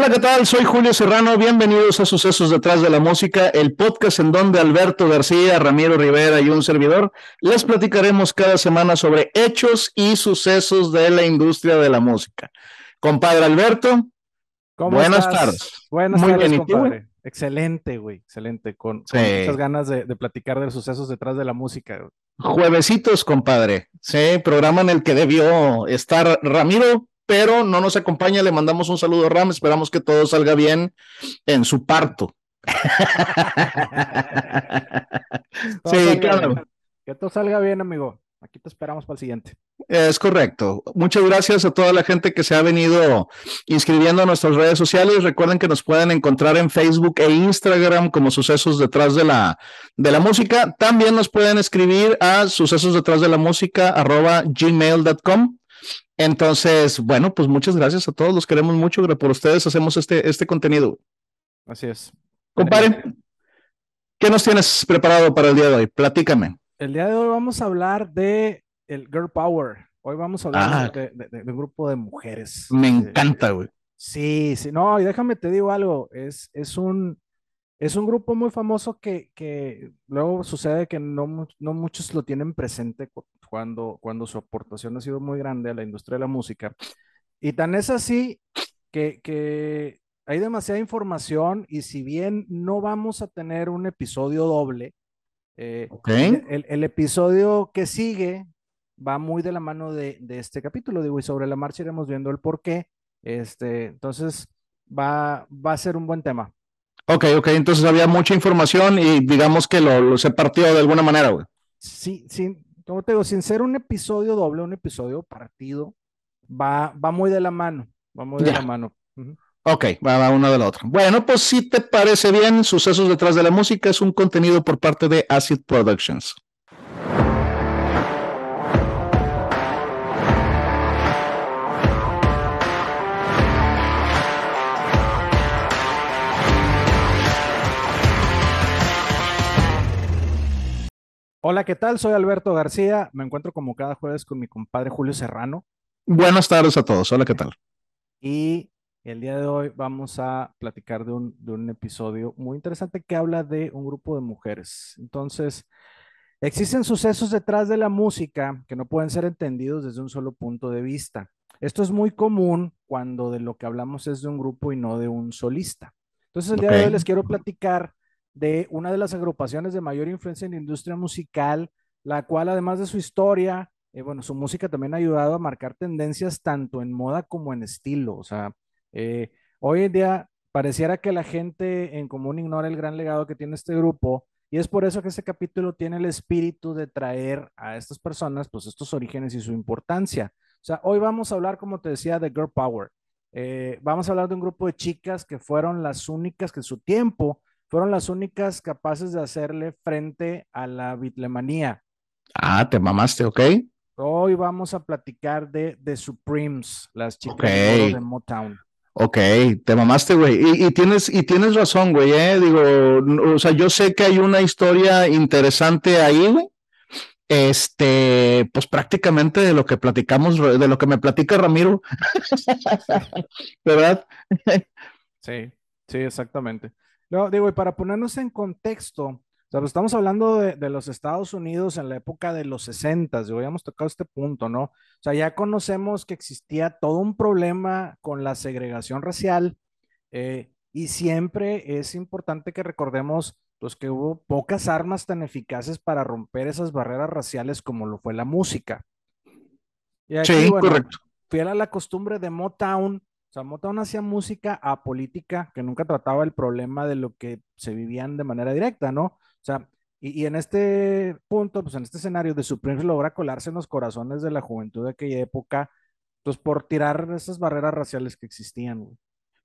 Hola, ¿qué tal? Soy Julio Serrano. Bienvenidos a Sucesos detrás de la música, el podcast en donde Alberto García, Ramiro Rivera y un servidor les platicaremos cada semana sobre hechos y sucesos de la industria de la música. Compadre Alberto, buenas tardes. Buenas Muy tardes, compadre. Excelente, güey, excelente, con, muchas ganas de, platicar de los sucesos detrás de la música. Juevesitos, compadre, sí, programa en el que debió estar Ramiro, pero no nos acompaña. Le mandamos un saludo a Ram. Esperamos que todo salga bien en su parto. sí, claro. Que todo salga bien, amigo. Aquí te esperamos para el siguiente. Es correcto. Muchas gracias a toda la gente que se ha venido inscribiendo a nuestras redes sociales. Recuerden que nos pueden encontrar en Facebook e Instagram como Sucesos Detrás de la, de la Música. También nos pueden escribir a sucesos detrás de la música arroba gmail.com. Entonces, bueno, pues muchas gracias a todos, los queremos mucho, por ustedes hacemos este, este contenido. Así es. Compadre, ¿qué nos tienes preparado para el día de hoy? Platícame. El día de hoy vamos a hablar de el Girl Power. Hoy vamos a hablar ah. de, un grupo de mujeres. Me encanta, güey. Sí, sí, no, y déjame te digo algo, es, es un, es un grupo muy famoso que, que luego sucede que no, no muchos lo tienen presente cuando, cuando su aportación ha sido muy grande a la industria de la música. Y tan es así que, que hay demasiada información y si bien no vamos a tener un episodio doble, eh, el, el, episodio que sigue va muy de la mano de, de, este capítulo, digo, y sobre la marcha iremos viendo el por qué. Este, entonces, va, va a ser un buen tema. Ok, ok, entonces había mucha información y digamos que lo, se partió de alguna manera, güey. Sí, sí, como te digo, sin ser un episodio doble, un episodio partido, va, va muy de la mano, va muy de la mano. Ok, va, va uno de la otra. Bueno, pues si te parece bien, Sucesos detrás de la música es un contenido por parte de Acid Productions. Hola, ¿qué tal? Soy Alberto García. Me encuentro como cada jueves con mi compadre Julio Serrano. Buenas tardes a todos. Hola, ¿qué tal? Y el día de hoy vamos a platicar de un, de un episodio muy interesante que habla de un grupo de mujeres. Entonces, existen sucesos detrás de la música que no pueden ser entendidos desde un solo punto de vista. Esto es muy común cuando de lo que hablamos es de un grupo y no de un solista. Entonces, el día de hoy les quiero platicar de una de las agrupaciones de mayor influencia en la industria musical, la cual además de su historia, eh, bueno, su música también ha ayudado a marcar tendencias tanto en moda como en estilo. O sea, eh, hoy en día pareciera que la gente en común ignora el gran legado que tiene este grupo y es por eso que este capítulo tiene el espíritu de traer a estas personas, pues estos orígenes y su importancia. O sea, hoy vamos a hablar, como te decía, de Girl Power. Eh, vamos a hablar de un grupo de chicas que fueron las únicas que en su tiempo fueron las únicas capaces de hacerle frente a la bitlemanía. Ah, te mamaste, ok. Hoy vamos a platicar de The Supremes, las chicas de Motown. Ok, te mamaste, güey. Y, tienes, y tienes razón, güey, ¿eh? Digo, o sea, yo sé que hay una historia interesante ahí, güey. Este, pues prácticamente de lo que platicamos, de lo que me platica Ramiro. ¿Verdad? sí, sí, exactamente. No, digo, y para ponernos en contexto, o sea, pues, estamos hablando de, los Estados Unidos en la época de los 60, digo, ya hemos tocado este punto, ¿no? O sea, ya conocemos que existía todo un problema con la segregación racial eh, y siempre es importante que recordemos pues, que hubo pocas armas tan eficaces para romper esas barreras raciales como lo fue la música. sí, correcto. Fiel a la costumbre de Motown, o sea, Motown hacía música apolítica que nunca trataba el problema de lo que se vivían de manera directa, ¿no? O sea, y, en este punto, pues en este escenario de Supreme logra colarse en los corazones de la juventud de aquella época, pues por tirar esas barreras raciales que existían.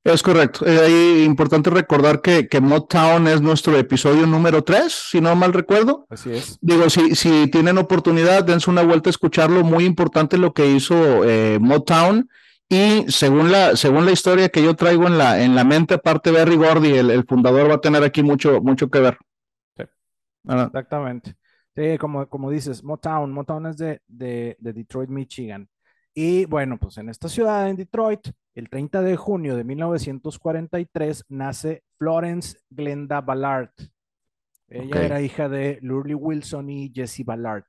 Es correcto. Es eh, importante recordar que, que Motown es nuestro episodio número 3, si no mal recuerdo. Así es. Digo, si, si tienen oportunidad, dense una vuelta a escucharlo. Muy importante lo que hizo eh, Motown y según la, según la historia que yo traigo en la, en la mente, aparte Berry Gordy, el, el fundador, va a tener aquí mucho, mucho que ver. Sí. Exactamente. Sí, como, como dices, Motown. Motown es de, de, de, Detroit, Michigan. Y bueno, pues en esta ciudad, en Detroit, el 30 de junio de 1943, nace Florence Glenda Ballard. Ella era hija de Lurley Wilson y Jesse Ballard.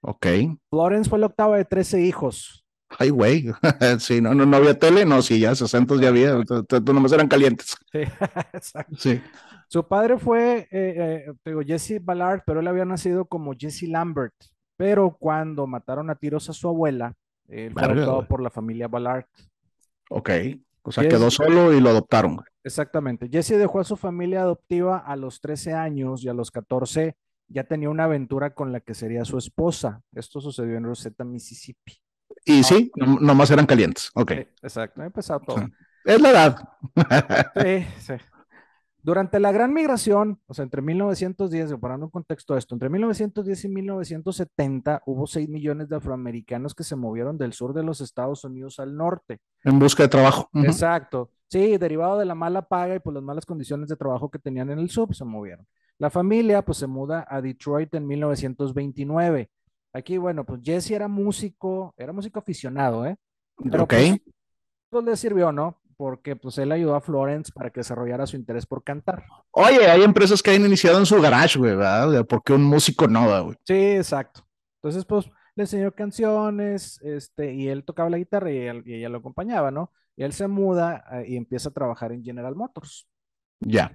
Ok. Florence fue la octava de 13 hijos. Ay, güey. sí, no, no, no había tele, no, sí, ya 60 ya había, nomás eran calientes. Sí, exacto. Sí. Su padre fue, eh, eh, digo, Jesse Ballard, pero él había nacido como Jesse Lambert. Pero cuando mataron a tiros a su abuela, él fue adoptado por la familia Ballard. Ok. O sea, quedó solo y lo adoptaron. Exactamente. Jesse dejó a su familia adoptiva a los 13 años y a los 14 ya tenía una aventura con la que sería su esposa. Esto sucedió en Rosetta, Mississippi. Y sí, nomás eran calientes. Ok. exacto, empezado todo. Es la edad. sí, sí. Durante la Gran Migración, o sea, entre 1910, parando un contexto de esto, entre 1910 y 1970 hubo 6 millones de afroamericanos que se movieron del sur de los Estados Unidos al norte. En busca de trabajo. Exacto. Sí, derivado de la mala paga y por las malas condiciones de trabajo que tenían en el sur, se movieron. La familia, pues, se muda a Detroit en 1929. Aquí, bueno, pues Jesse era músico, era músico aficionado, ¿eh? ok. Pues, pues, le sirvió, ¿no? porque pues él ayudó a Florence para que desarrollara su interés por cantar. Oye, hay empresas que han iniciado en su garage, güey, ¿verdad? Porque un músico no, güey. Sí, exacto. Entonces, pues le enseñó canciones, este, y él tocaba la guitarra y, ella lo acompañaba, ¿no? Y él se muda eh, y empieza a trabajar en General Motors. Ya.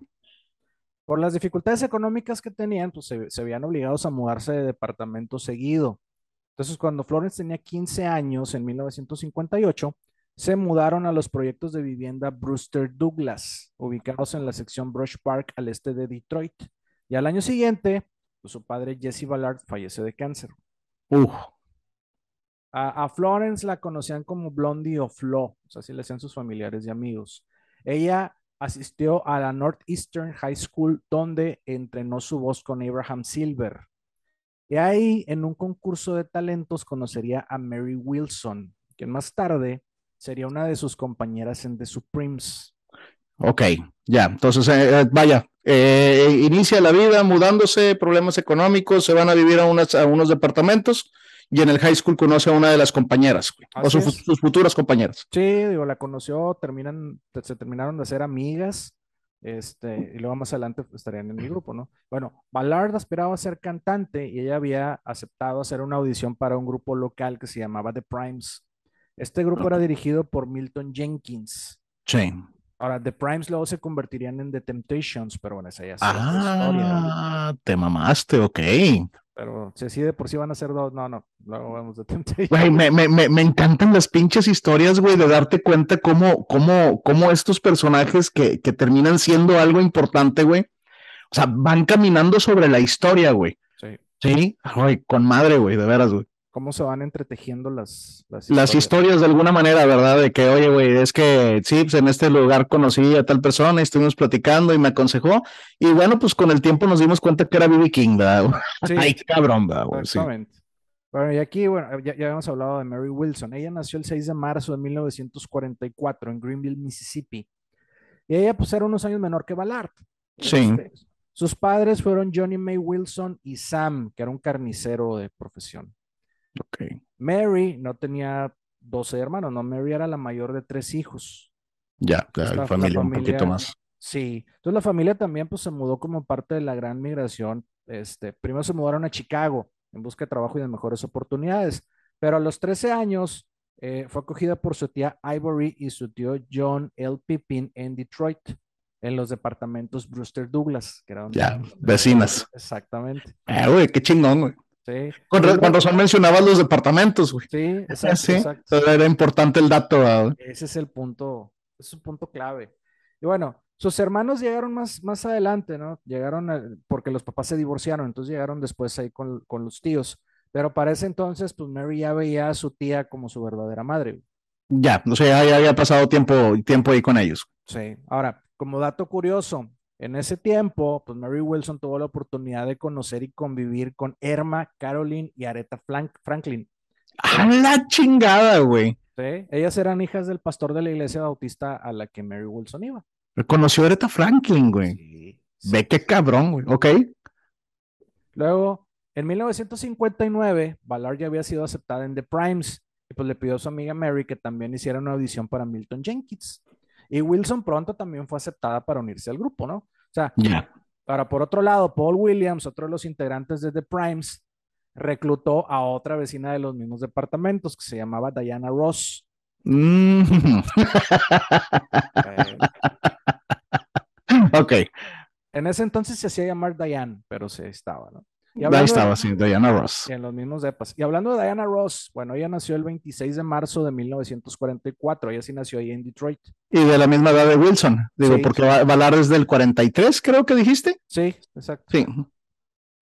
Por las dificultades económicas que tenían, pues se, se habían obligados a mudarse de departamento seguido. Entonces, cuando Florence tenía 15 años, en 1958, se mudaron a los proyectos de vivienda Brewster Douglas, ubicados en la sección Brush Park al este de Detroit. Y al año siguiente, pues, su padre Jesse Ballard falleció de cáncer. A, Florence la conocían como Blondie o Flo, o sea, así le decían sus familiares y amigos. Ella asistió a la Northeastern High School, donde entrenó su voz con Abraham Silver. Y ahí, en un concurso de talentos, conocería a Mary Wilson, quien más tarde sería una de sus compañeras en The Supremes. Ok, ya, entonces, eh, eh, vaya, eh, inicia la vida mudándose, problemas económicos, se van a vivir a, unos departamentos y en el high school conoce a una de las compañeras, o sus futuras compañeras. Sí, digo, la conoció, terminan, se terminaron de hacer amigas, este, y luego más adelante pues, estarían en el grupo, ¿no? Bueno, Ballard aspiraba a ser cantante y ella había aceptado hacer una audición para un grupo local que se llamaba The Primes. Este grupo era dirigido por Milton Jenkins. Sí. Ahora, The Primes luego se convertirían en The Temptations, pero bueno, esa ya es ah, historia. te mamaste, ok. Pero si así de por sí van a ser dos, no, no, luego vemos The Temptations. Güey, me, me, me, encantan las pinches historias, güey, de darte cuenta cómo, cómo, cómo estos personajes que, que terminan siendo algo importante, güey, o sea, van caminando sobre la historia, güey. Sí. Sí, güey, con madre, güey, de veras, güey cómo se van entretejiendo las, las historias. Las historias de alguna manera, ¿verdad? De que, oye, güey, es que sí, pues en este lugar conocí a tal persona y estuvimos platicando y me aconsejó. Y bueno, pues con el tiempo nos dimos cuenta que era B.B. King, ¿verdad? Sí. Ay, cabrón, ¿verdad? Exactamente. Bueno, y aquí, bueno, ya, ya, habíamos hablado de Mary Wilson. Ella nació el 6 de marzo de 1944 en Greenville, Mississippi. Y ella, pues, era unos años menor que Ballard. Sí. Este, sus padres fueron Johnny May Wilson y Sam, que era un carnicero de profesión. Mary no tenía 12 hermanos, no, Mary era la mayor de tres hijos. Ya, la, familia, un poquito más. Sí, entonces la familia también pues se mudó como parte de la gran migración. Este, primero se mudaron a Chicago en busca de trabajo y de mejores oportunidades, pero a los 13 años eh, fue acogida por su tía Ivory y su tío John L. Pippin en Detroit, en los departamentos Brewster Douglas, que eran ya, vecinas. Exactamente. Ah, güey, qué chingón, güey. Sí. Con, cuando son mencionabas los departamentos, güey. Sí, exacto, Era importante el dato, Ese es el punto, es un punto clave. Y bueno, sus hermanos llegaron más, más adelante, ¿no? Llegaron porque los papás se divorciaron, entonces llegaron después ahí con, los tíos. Pero para ese entonces, pues Mary ya veía a su tía como su verdadera madre. Ya, o sea, ya había pasado tiempo, tiempo ahí con ellos. Sí, ahora, como dato curioso, en ese tiempo, pues Mary Wilson tuvo la oportunidad de conocer y convivir con Irma, Caroline y Aretha Franklin. ¡A la chingada, güey! Sí, ellas eran hijas del pastor de la iglesia bautista a la que Mary Wilson iba. Conoció a Aretha Franklin, güey. Sí, Ve qué cabrón, güey. Ok. Luego, en 1959, Ballard ya había sido aceptada en The Primes y pues le pidió a su amiga Mary que también hiciera una audición para Milton Jenkins. Y Wilson pronto también fue aceptada para unirse al grupo, ¿no? O sea, Ahora, por otro lado, Paul Williams, otro de los integrantes de The Primes, reclutó a otra vecina de los mismos departamentos que se llamaba Diana Ross. Mm. ok. En ese entonces se hacía llamar Diane, pero se estaba, ¿no? Ahí estaba, sí, Diana Ross. En los mismos depas. Y hablando de Diana Ross, bueno, ella nació el 26 de marzo de 1944, ella sí nació ahí en Detroit. Y de la misma edad de Wilson, digo, porque va, a hablar desde el 43, creo que dijiste. Sí, exacto. Sí.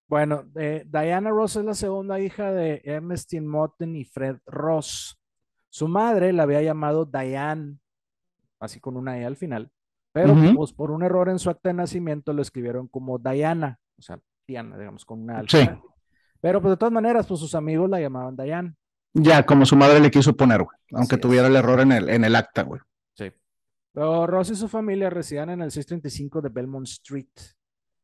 Bueno, eh, Diana Ross es la segunda hija de Ernestine Motten y Fred Ross. Su madre la había llamado Diane, así con una E al final, pero pues, por un error en su acta de nacimiento lo escribieron como Diana, o sea, Diana, digamos, con una alfa. Sí. Pero pues de todas maneras, pues sus amigos la llamaban Diane. Ya, como su madre le quiso poner, güey, aunque tuviera el error en el, en el acta, güey. Sí. Pero Ross y su familia residían en el 635 de Belmont Street,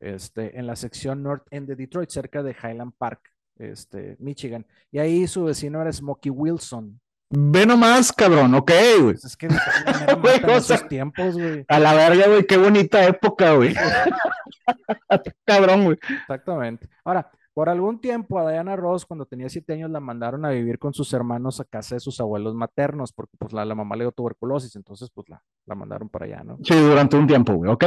este, en la sección North End de Detroit, cerca de Highland Park, este, Michigan. Y ahí su vecino era Smokey Wilson. Ve nomás, cabrón, ok, güey. Pues es que esos tiempos, güey. A la verga, güey, qué bonita época, güey. cabrón, güey. Exactamente. Ahora, por algún tiempo a Diana Ross, cuando tenía siete años, la mandaron a vivir con sus hermanos a casa de sus abuelos maternos, porque pues la, mamá le dio tuberculosis, entonces pues la, la mandaron para allá, ¿no? Sí, durante un tiempo, güey, ¿ok?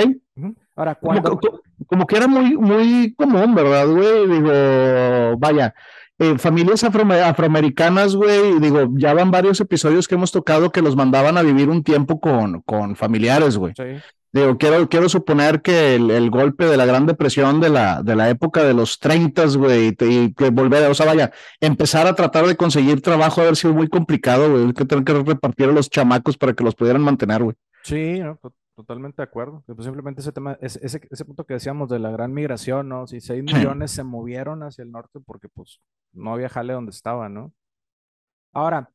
Ahora, cuando... Como, que era muy, muy común, ¿verdad, güey? Digo, vaya, eh, familias afroamericanas, güey, digo, ya van varios episodios que hemos tocado que los mandaban a vivir un tiempo con, con familiares, güey. Sí. Digo, quiero, quiero suponer que el, golpe de la Gran Depresión de la, de la época de los 30, güey, y, que volver, o sea, vaya, empezar a tratar de conseguir trabajo haber sido muy complicado, güey, que tener que repartir a los chamacos para que los pudieran mantener, güey. Sí, totalmente de acuerdo. Pues simplemente ese tema, ese, ese, punto que decíamos de la gran migración, ¿no? Si 6 millones se movieron hacia el norte porque pues no había jale donde estaba, ¿no? Ahora,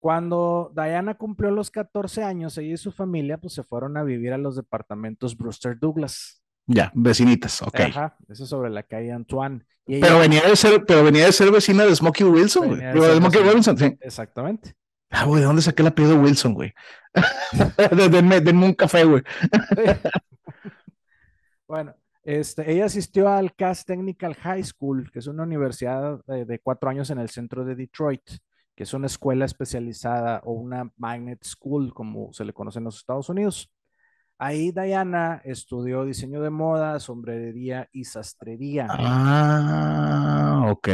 cuando Diana cumplió los 14 años, ella y su familia pues se fueron a vivir a los departamentos Brewster Douglas. Ya, vecinitas, ok. Ajá, eso sobre la calle Antoine. pero venía de ser, pero venía de ser vecina de Smokey Wilson, De, Smokey Wilson, sí. Exactamente. Ah, güey, ¿de dónde saqué el apellido Wilson, güey? Denme, un café, güey. bueno, este, ella asistió al Cass Technical High School, que es una universidad de cuatro años en el centro de Detroit que es una escuela especializada o una magnet school, como se le conoce en los Estados Unidos. Ahí Diana estudió diseño de moda, sombrería y sastrería. Ah, ok.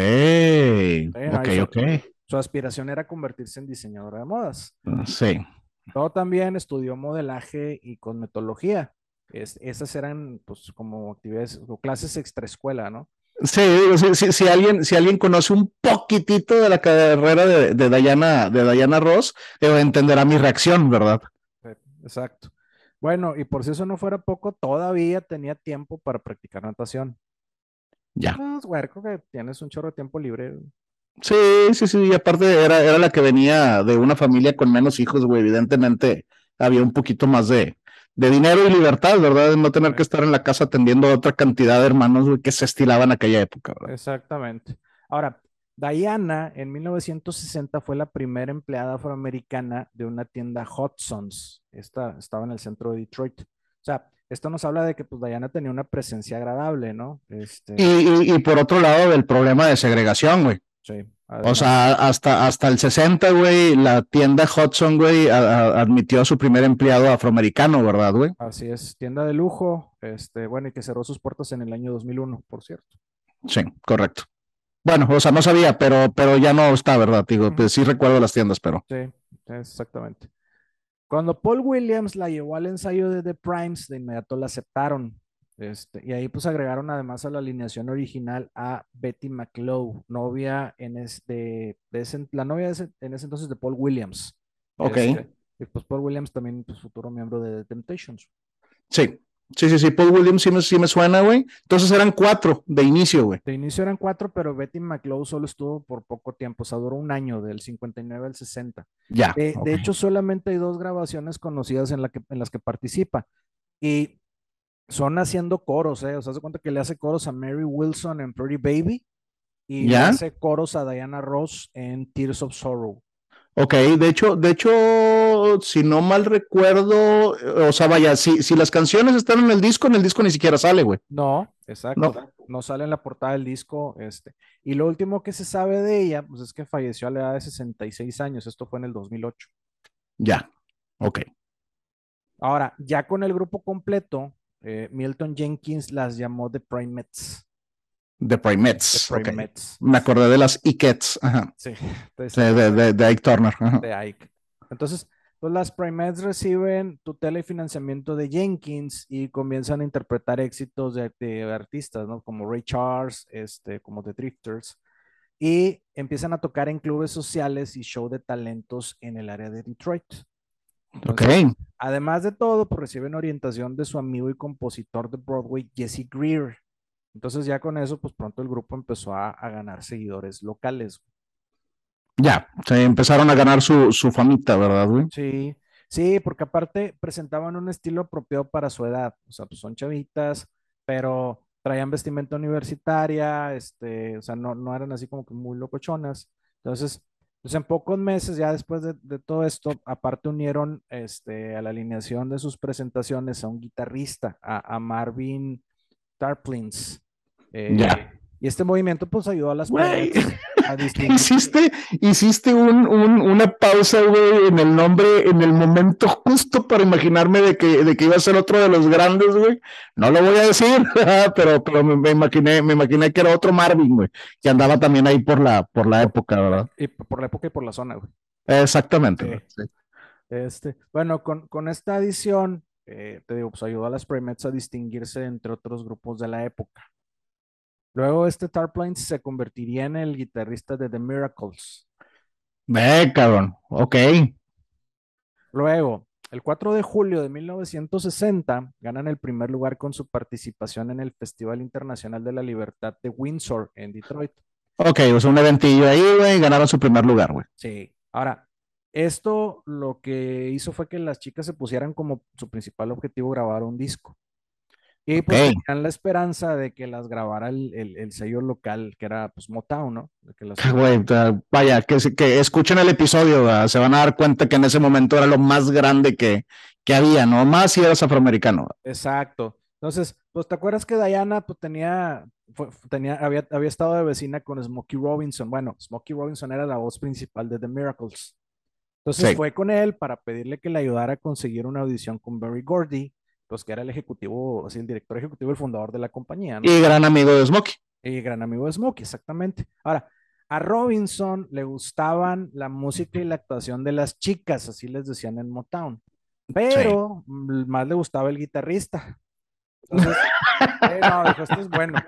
ok, ok. Su aspiración era convertirse en diseñadora de modas. Ah, sí. Luego también estudió modelaje y cosmetología. esas eran pues como actividades o clases extraescuela, ¿no? Sí, si, si, alguien, si alguien conoce un poquitito de la carrera de, de Diana, de Diana Ross, entenderá mi reacción, ¿verdad? Exacto. Bueno, y por si eso no fuera poco, todavía tenía tiempo para practicar natación. Ya. Pues, creo que tienes un chorro de tiempo libre. Sí, sí, sí, y aparte era, era la que venía de una familia con menos hijos, güey, evidentemente había un poquito más de, de dinero y libertad, ¿verdad? De no tener que estar en la casa atendiendo a otra cantidad de hermanos que se estilaban en aquella época, ¿verdad? Exactamente. Ahora, Diana en 1960 fue la primera empleada afroamericana de una tienda Hudson's. Esta estaba en el centro de Detroit. O sea, esto nos habla de que pues Diana tenía una presencia agradable, ¿no? Este... Y, y, por otro lado, del problema de segregación, güey. Sí. O sea, hasta, hasta el 60, güey, la tienda Hudson, güey, admitió a su primer empleado afroamericano, ¿verdad, güey? Así es, tienda de lujo, este, bueno, y que cerró sus puertas en el año 2001, por cierto. Sí, correcto. Bueno, o sea, no sabía, pero, pero ya no está, ¿verdad? Digo, pues sí recuerdo las tiendas, pero. Sí, exactamente. Cuando Paul Williams la llevó al ensayo de The Primes, de inmediato la aceptaron. Este, y ahí pues agregaron además a la alineación original a Betty McLeod, novia en este, de la novia en ese entonces de Paul Williams. Ok. Este, y pues Paul Williams también, pues futuro miembro de The Temptations. Sí, sí, sí, sí, Paul Williams sí me, sí me suena, güey. Entonces eran cuatro de inicio, güey. De inicio eran cuatro, pero Betty McLeod solo estuvo por poco tiempo, o sea, duró un año, del 59 al 60. Ya. De, de hecho, solamente hay dos grabaciones conocidas en, la que, en las que participa. Y son haciendo coros, ¿eh? O sea, se cuenta que le hace coros a Mary Wilson en Pretty Baby y le hace coros a Diana Ross en Tears of Sorrow. Ok, de hecho, de hecho, si no mal recuerdo, o sea, vaya, si, si las canciones están en el disco, en el disco ni siquiera sale, güey. No, exacto. No. sale en la portada del disco. Este. Y lo último que se sabe de ella, pues es que falleció a la edad de 66 años. Esto fue en el 2008. Ya, ok. Ahora, ya con el grupo completo, eh, Milton Jenkins las llamó The Primates. The Primates. The Primates. Me acordé de las Ikets. Sí. de, de, Ike Turner. De Ike. Entonces, pues las Primates reciben tutela y financiamiento de Jenkins y comienzan a interpretar éxitos de, artistas, ¿no? Como Ray Charles, este, como The Drifters. Y empiezan a tocar en clubes sociales y show de talentos en el área de Detroit. Ok. Además de todo, pues reciben orientación de su amigo y compositor de Broadway, Jesse Greer. Entonces ya con eso, pues pronto el grupo empezó a, ganar seguidores locales. Ya, se empezaron a ganar su, su famita, ¿verdad, güey? Sí, sí, porque aparte presentaban un estilo apropiado para su edad. O sea, pues son chavitas, pero traían vestimenta universitaria, este, o sea, no, no eran así como que muy locochonas. Entonces, pues en pocos meses, ya después de, todo esto, aparte unieron este, a la alineación de sus presentaciones a un guitarrista, a, a Marvin Tarplins, eh, y este movimiento pues ayudó a las a Hiciste, hiciste un, una pausa, güey, en el nombre, en el momento justo para imaginarme de que, de que iba a ser otro de los grandes, güey. No lo voy a decir, pero, pero me, imaginé, me imaginé que era otro Marvin, güey, que andaba también ahí por la, por la época, ¿verdad? Y por la época y por la zona, güey. Exactamente. Este, bueno, con, con esta adición, eh, te digo, pues ayudó a las Primates a distinguirse entre otros grupos de la época. Luego este Tarplanes se convertiría en el guitarrista de The Miracles. Ve, cabrón, ok. Luego, el 4 de julio de 1960, ganan el primer lugar con su participación en el Festival Internacional de la Libertad de Windsor en Detroit. Ok, o sea, un eventillo ahí, güey, ganaron su primer lugar, güey. Sí. Ahora, esto lo que hizo fue que las chicas se pusieran como su principal objetivo grabar un disco. Y pues tenían la esperanza de que las grabara el, sello local, que era pues Motown, ¿no? vaya, que, que escuchen el episodio, se van a dar cuenta que en ese momento era lo más grande que, que había, ¿no? Más si eras afroamericano. Exacto. Entonces, pues te acuerdas que Diana pues tenía, tenía había, había estado de vecina con Smokey Robinson. Bueno, Smokey Robinson era la voz principal de The Miracles. Entonces fue con él para pedirle que le ayudara a conseguir una audición con Barry Gordy pues que era el ejecutivo, así el director ejecutivo, el fundador de la compañía. Y gran amigo de Smokey. Y gran amigo de Smokey, exactamente. Ahora, a Robinson le gustaban la música y la actuación de las chicas, así les decían en Motown, pero más le gustaba el guitarrista. Entonces, eh, no, dijo, esto es bueno.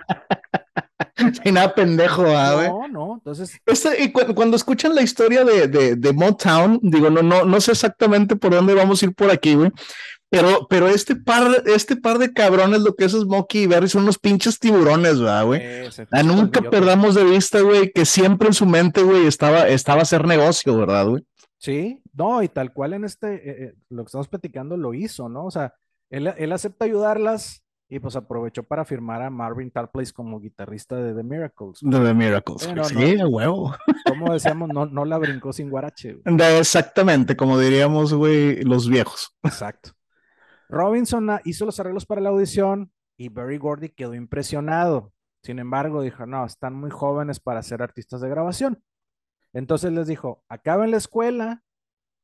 Sin nada pendejo, ¿ah, No, no, entonces. Este, y cuando escuchan la historia de, de, de, Motown, digo, no, no, no sé exactamente por dónde vamos a ir por aquí, güey, pero, pero este par, este par de cabrones, lo que es Smokey y Barry, son unos pinches tiburones, ¿verdad, güey? Ah, nunca perdamos de vista, güey, que siempre en su mente, güey, estaba, estaba hacer negocio, ¿verdad, güey? Sí, no, y tal cual en este, eh, eh, lo que estamos platicando lo hizo, ¿no? O sea, él, él acepta ayudarlas y pues aprovechó para firmar a Marvin Tarplace como guitarrista de The Miracles. De The Miracles. sí, de huevo. Como decíamos, no, no la brincó sin guarache. exactamente, como diríamos, güey, los viejos. Exacto. Robinson hizo los arreglos para la audición y Barry Gordy quedó impresionado. Sin embargo, dijo, no, están muy jóvenes para ser artistas de grabación. Entonces les dijo, acaben la escuela,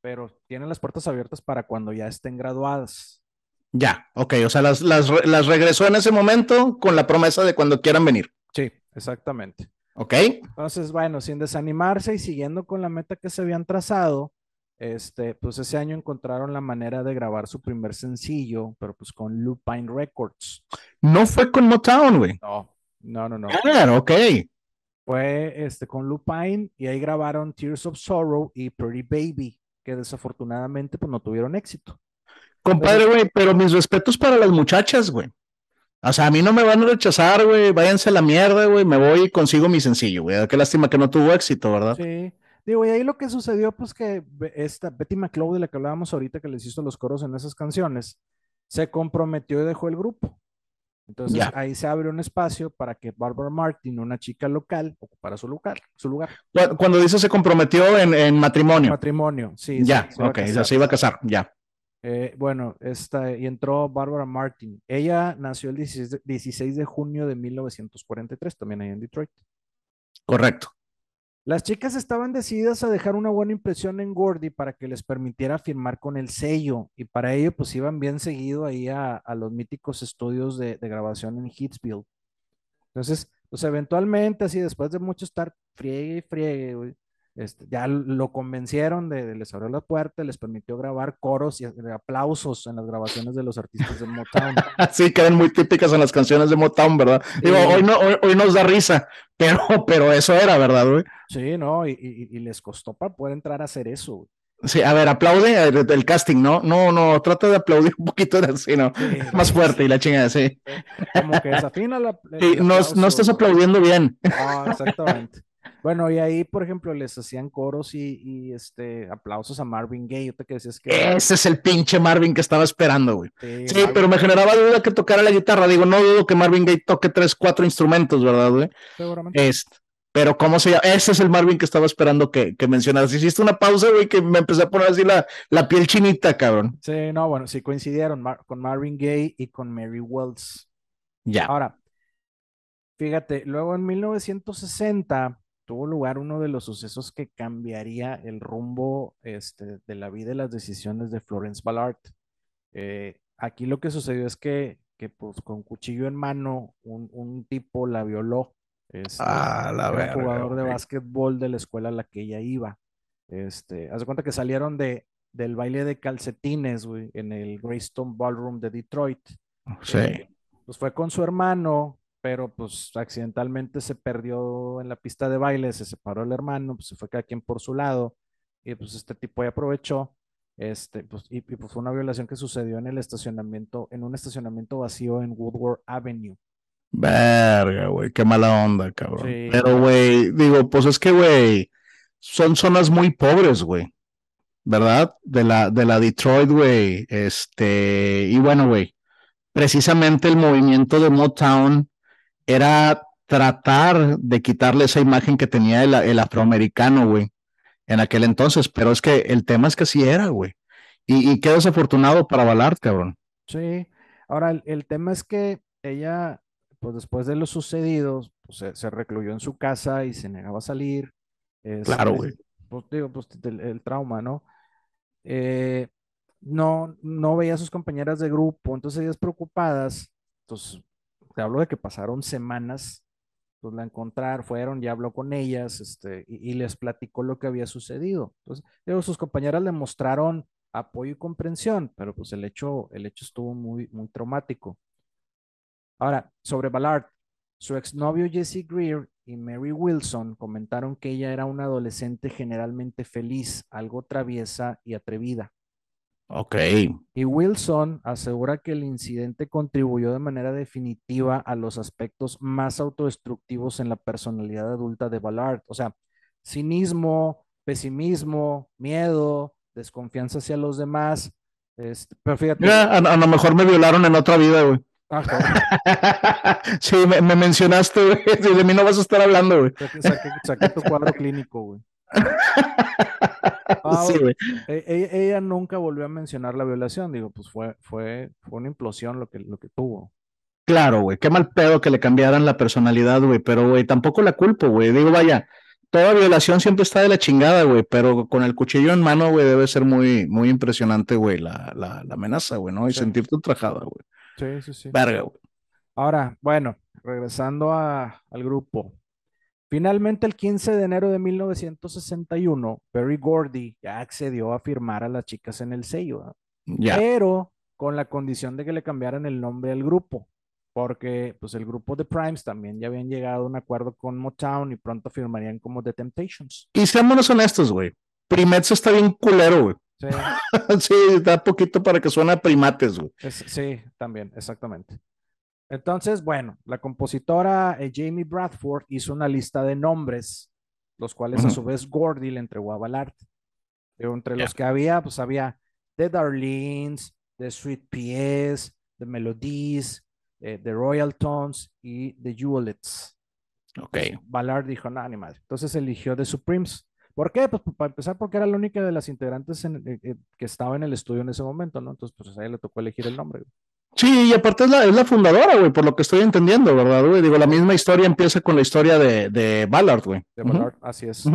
pero tienen las puertas abiertas para cuando ya estén graduadas. Ya, ok, o sea, las, las, las regresó en ese momento con la promesa de cuando quieran venir. Sí, exactamente. Ok. Entonces, bueno, sin desanimarse y siguiendo con la meta que se habían trazado, este, pues ese año encontraron la manera de grabar su primer sencillo, pero pues con Lupine Records. No fue con Motown, güey. No, no, no, no. Claro, ok. Fue este, con Lupine y ahí grabaron Tears of Sorrow y Pretty Baby, que desafortunadamente pues no tuvieron éxito. Compadre, güey, pero mis respetos para las muchachas, güey. O sea, a mí no me van a rechazar, güey. Váyanse a la mierda, güey. Me voy y consigo mi sencillo, güey. Qué lástima que no tuvo éxito, ¿verdad? Sí. Digo, y ahí lo que sucedió, pues que esta Betty McLeod, de la que hablábamos ahorita, que les hizo los coros en esas canciones, se comprometió y dejó el grupo. Entonces ahí se abre un espacio para que Barbara Martin, una chica local, ocupara su lugar. Su lugar. Cuando dice se comprometió en, matrimonio. Matrimonio, sí. Ya, ok, ya se iba a casar, ya. Eh, bueno, esta, y entró Barbara Martin. Ella nació el 16 de, junio de 1943, también ahí en Detroit. Correcto. Las chicas estaban decididas a dejar una buena impresión en Gordy para que les permitiera firmar con el sello y para ello pues iban bien seguido ahí a, los míticos estudios de, grabación en Hitsville. Entonces, pues eventualmente así después de mucho estar friegue y friegue, este, ya lo convencieron de, les abrió la puerta, les permitió grabar coros y aplausos en las grabaciones de los artistas de Motown. sí, quedan muy típicas en las canciones de Motown, ¿verdad? Digo, hoy, no, hoy, nos da risa, pero, pero eso era, ¿verdad, güey? Sí, no, y, les costó para poder entrar a hacer eso. Sí, a ver, aplaude el, casting, ¿no? No, no, trata de aplaudir un poquito así, ¿no? Más fuerte y la chingada, sí. Como que desafina la. Sí, no, no estás aplaudiendo bien. Ah, exactamente. Bueno, y ahí, por ejemplo, les hacían coros y, este, aplausos a Marvin Gaye. Yo te que decías que. Ese es el pinche Marvin que estaba esperando, güey. Sí, pero me generaba duda que tocara la guitarra. Digo, no dudo que Marvin Gaye toque tres, cuatro instrumentos, ¿verdad, güey? Seguramente. Este, pero ¿cómo se llama? Ese es el Marvin que estaba esperando que, que mencionaras. Hiciste una pausa, güey, que me empecé a poner así la, la piel chinita, cabrón. Sí, no, bueno, sí coincidieron con Marvin Gaye y con Mary Wells. Ya. Ahora, fíjate, luego en 1960 tuvo lugar uno de los sucesos que cambiaría el rumbo este, de la vida y las decisiones de Florence Ballard. Eh, aquí lo que sucedió es que, que pues, con cuchillo en mano, un, tipo la violó. Este, ah, la era jugador de básquetbol de la escuela a la que ella iba. Este, haz de cuenta que salieron de, del baile de calcetines, en el Greystone Ballroom de Detroit. Sí. Eh, pues fue con su hermano, pero pues accidentalmente se perdió en la pista de baile, se separó el hermano, pues se fue cada quien por su lado, y pues este tipo ahí aprovechó, este, pues, y, pues fue una violación que sucedió en el estacionamiento, en un estacionamiento vacío en Woodward Avenue. Verga, güey, qué mala onda, cabrón. Pero, güey, digo, pues es que, güey, son zonas muy pobres, güey, ¿verdad? De la, de la Detroit, güey, este, y bueno, güey, precisamente el movimiento de Motown era tratar de quitarle esa imagen que tenía el, afroamericano, güey, en aquel entonces. Pero es que el tema es que sí era, güey. Y, y qué desafortunado para Ballard, cabrón. Sí. Ahora, el, tema es que ella, pues después de lo sucedido, pues, se, recluyó en su casa y se negaba a salir. claro, güey. Pues digo, pues el, trauma, ¿no? Eh, no, no veía a sus compañeras de grupo, entonces ellas preocupadas, pues te hablo de que pasaron semanas, pues la encontrar, fueron, ya habló con ellas, este, y, les platicó lo que había sucedido. Entonces, sus compañeras le mostraron apoyo y comprensión, pero pues el hecho, el hecho estuvo muy, muy traumático. Ahora, sobre Ballard, su exnovio Jesse Greer y Mary Wilson comentaron que ella era una adolescente generalmente feliz, algo traviesa y atrevida. Ok. Y Wilson asegura que el incidente contribuyó de manera definitiva a los aspectos más autodestructivos en la personalidad adulta de Ballard. O sea, cinismo, pesimismo, miedo, desconfianza hacia los demás. Este, pero fíjate. a, lo mejor me violaron en otra vida, güey. Ah, sí, me, mencionaste, güey. De mí no vas a estar hablando, güey. saqué tu cuadro clínico, güey. Ah, e, e, ella, nunca volvió a mencionar la violación, digo, pues fue, fue, fue una implosión lo que, lo que tuvo. Claro, güey, qué mal pedo que le cambiaran la personalidad, güey, pero, güey, tampoco la culpo, güey. Digo, vaya, toda violación siempre está de la chingada, güey, pero con el cuchillo en mano, güey, debe ser muy, muy impresionante, güey, la, la, amenaza, güey, ¿no? Y sentirte ultrajada, güey. Sí, sí, sí. Verga, güey. Ahora, bueno, regresando a, al grupo, Finalmente, el 15 de enero de 1961, Perry Gordy ya accedió a firmar a las chicas en el sello, pero con la condición de que le cambiaran el nombre al grupo, porque pues el grupo de Primes también ya habían llegado a un acuerdo con Motown y pronto firmarían como The Temptations. Y seamos honestos, güey. Primex está bien culero, güey. Sí. sí, da poquito para que suene a primates, güey. sí, también, exactamente. Entonces, bueno, la compositora eh, Jamie Bradford hizo una lista de nombres, los cuales a su vez Gordy le entregó a Ballard. Pero entre los que había, pues había The Darlings, The Sweet P.S., The Melodies, eh, The Royal Tones y The Jewelets. Ok. Ballard dijo, no, ni madre. Entonces eligió The Supremes. ¿Por qué? Pues para empezar, porque era la única de las integrantes en- eh, eh, que estaba en el estudio en ese momento, ¿no? Entonces, pues a ella le tocó elegir el nombre. Sí, y aparte es la, es la fundadora, güey, por lo que estoy entendiendo, ¿verdad, güey? Digo, la misma historia empieza con la historia de, de Ballard, güey. De Ballard, así es.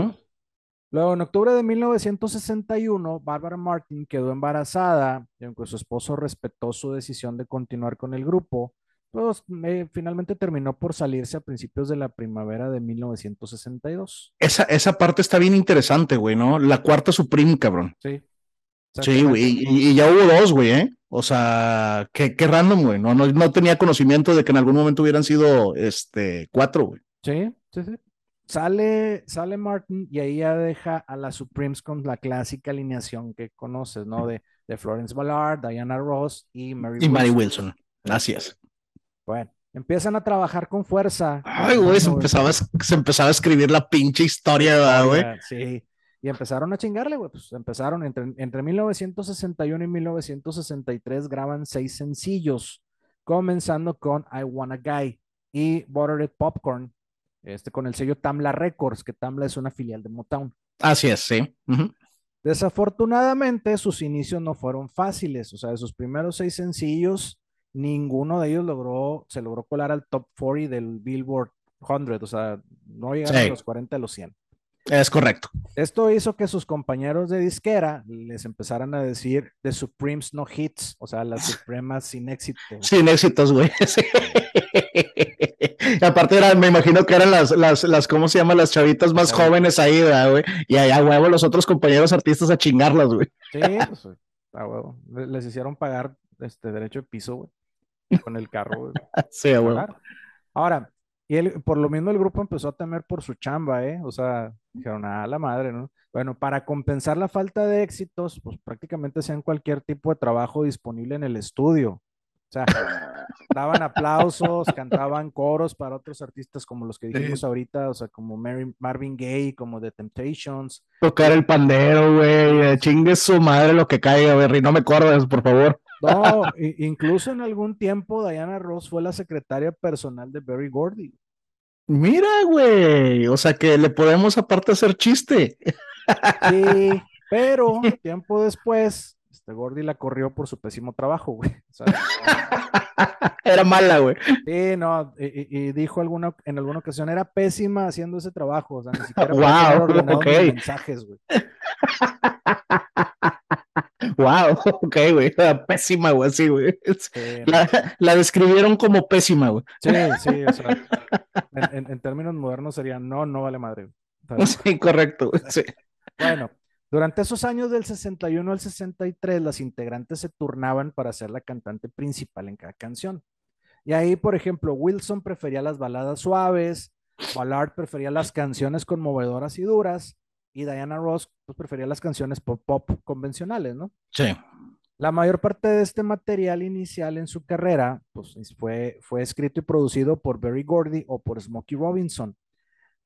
Luego, en octubre de 1961, Barbara Martin quedó embarazada y aunque su esposo respetó su decisión de continuar con el grupo, pues eh, finalmente terminó por salirse a principios de la primavera de 1962. Esa, esa parte está bien interesante, güey, ¿no? La cuarta Supreme, cabrón. Sí. Sí, güey, y, y- y ya hubo dos, güey, ¿eh? O sea, qué, qué random, güey. No, no, no tenía conocimiento de que en algún momento hubieran sido, este, cuatro, güey. Sí, sí, sí. Sale, sale Martin y ahí ya deja a las Supremes con la clásica alineación que conoces, ¿no? De, de Florence Ballard, Diana Ross y Mary Y Mary Wilson. Wilson. Así es. Bueno, empiezan a trabajar con fuerza. Ay, güey, se empezaba, se empezaba a escribir la pinche historia, ¿verdad, güey. Sí. Y empezaron a chingarle, güey. Pues empezaron entre, entre 1961 y 1963 graban seis sencillos, comenzando con I Want a Guy y Buttered Popcorn, este, con el sello Tamla Records, que Tamla es una filial de Motown. Así es, sí. Desafortunadamente, sus inicios no fueron fáciles. O sea, de sus primeros seis sencillos, ninguno de ellos logró, se logró colar al top 40 del Billboard 100. O sea, no llegaron Sí. a los 40 a los 100. Es correcto. Esto hizo que sus compañeros de disquera les empezaran a decir The Supremes no hits, o sea, las Supremas sin éxito. Sin éxitos, güey. Sí. Y aparte eran, me imagino que eran las, las, las, ¿cómo se llaman? Las chavitas más Sí. jóvenes ahí, ¿verdad, güey? Y allá, huevo, los otros compañeros artistas a chingarlas, güey. Sí, pues, a huevo. Le- Les hicieron pagar este derecho de piso, güey, con el carro, güey. Sí, a huevo. Ahora, y él, por lo mismo el grupo empezó a temer por su chamba, ¿eh? O sea, dijeron, a la madre, ¿no? Bueno, para compensar la falta de éxitos, pues prácticamente hacían cualquier tipo de trabajo disponible en el estudio. O sea, daban aplausos, cantaban coros para otros artistas como los que dijimos ahorita, o sea, como Mary- Marvin Gaye, como The Temptations. Tocar el pandero, güey. eh, Chingue su madre lo que caiga, Berry. No me corras, por favor. No, incluso en algún tiempo Diana Ross fue la secretaria personal de Berry Gordy. Mira, güey. O sea que le podemos aparte hacer chiste. Sí, pero tiempo después, este Gordy la corrió por su pésimo trabajo, güey. O sea, Era mala, güey. sí, no, y, dijo alguna, en alguna ocasión, era pésima haciendo ese trabajo, o sea, ni siquiera Wow, tener ordenados mis ok. mensajes, güey. Wow, ok, güey. Pésima, güey, sí, güey. Sí, no. La, describieron como pésima, güey. sí, sí, o sea, en, en- en términos modernos sería, no, no vale madre. ¿sabes? Sí, correcto, güey. Sí. Bueno, durante esos años del 61 al 63, las integrantes se turnaban para ser la cantante principal en cada canción. Y ahí, por ejemplo, Wilson prefería las baladas suaves, Ballard prefería las canciones conmovedoras y duras, y Diana Ross pues, prefería las canciones pop pop convencionales, ¿no? Sí. La mayor parte de este material inicial en su carrera pues, es- fue, fue escrito y producido por Berry Gordy o por Smokey Robinson.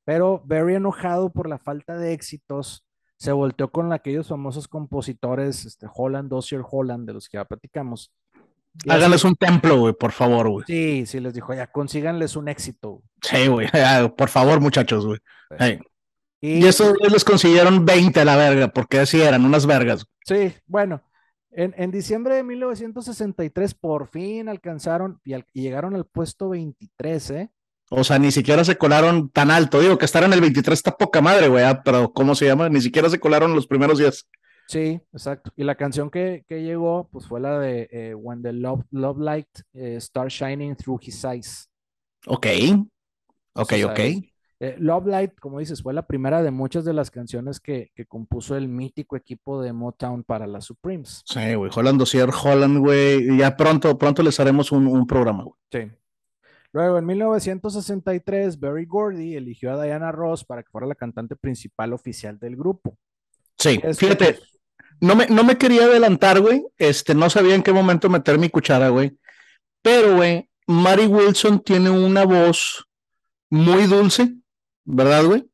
Pero Berry, enojado por la falta de éxitos, se volteó con aquellos famosos compositores, este, Holland, Dossier Holland, de los que ya platicamos. Así- Háganles un templo, güey, por favor, güey. Sí, sí, les dijo, ya consíganles un éxito. Sí, güey. Por favor, muchachos, güey. Hey. Y, Y güeyes les consiguieron 20 a la verga, porque así eran, unas vergas. Sí, bueno, en, en diciembre de 1963 por fin alcanzaron y, al- y llegaron al puesto 23, ¿eh? O sea, ni siquiera se colaron tan alto. Digo que estar en el 23 está poca madre, güey. ah, Pero, ¿cómo se llama? Ni siquiera se colaron los primeros días. Sí, exacto. Y la canción que, que llegó, pues fue la de eh, When the Love, Love Light eh, Start Shining Through His Eyes. Ok. Ok, ok. Eh, Love Light, como dices, fue la primera de muchas de las canciones que, que compuso el mítico equipo de Motown para las Supremes. Sí, güey. Holland Dossier, Holland, güey. Ya pronto, pronto les haremos un, un programa, güey. Sí. Luego, en 1963, Berry Gordy eligió a Diana Ross para que fuera la cantante principal oficial del grupo. Sí, Esto, fíjate, pues, no me, no me quería adelantar, güey. Este, no sabía en qué momento meter mi cuchara, güey. Pero, güey, Mary Wilson tiene una voz muy dulce, ¿verdad, güey?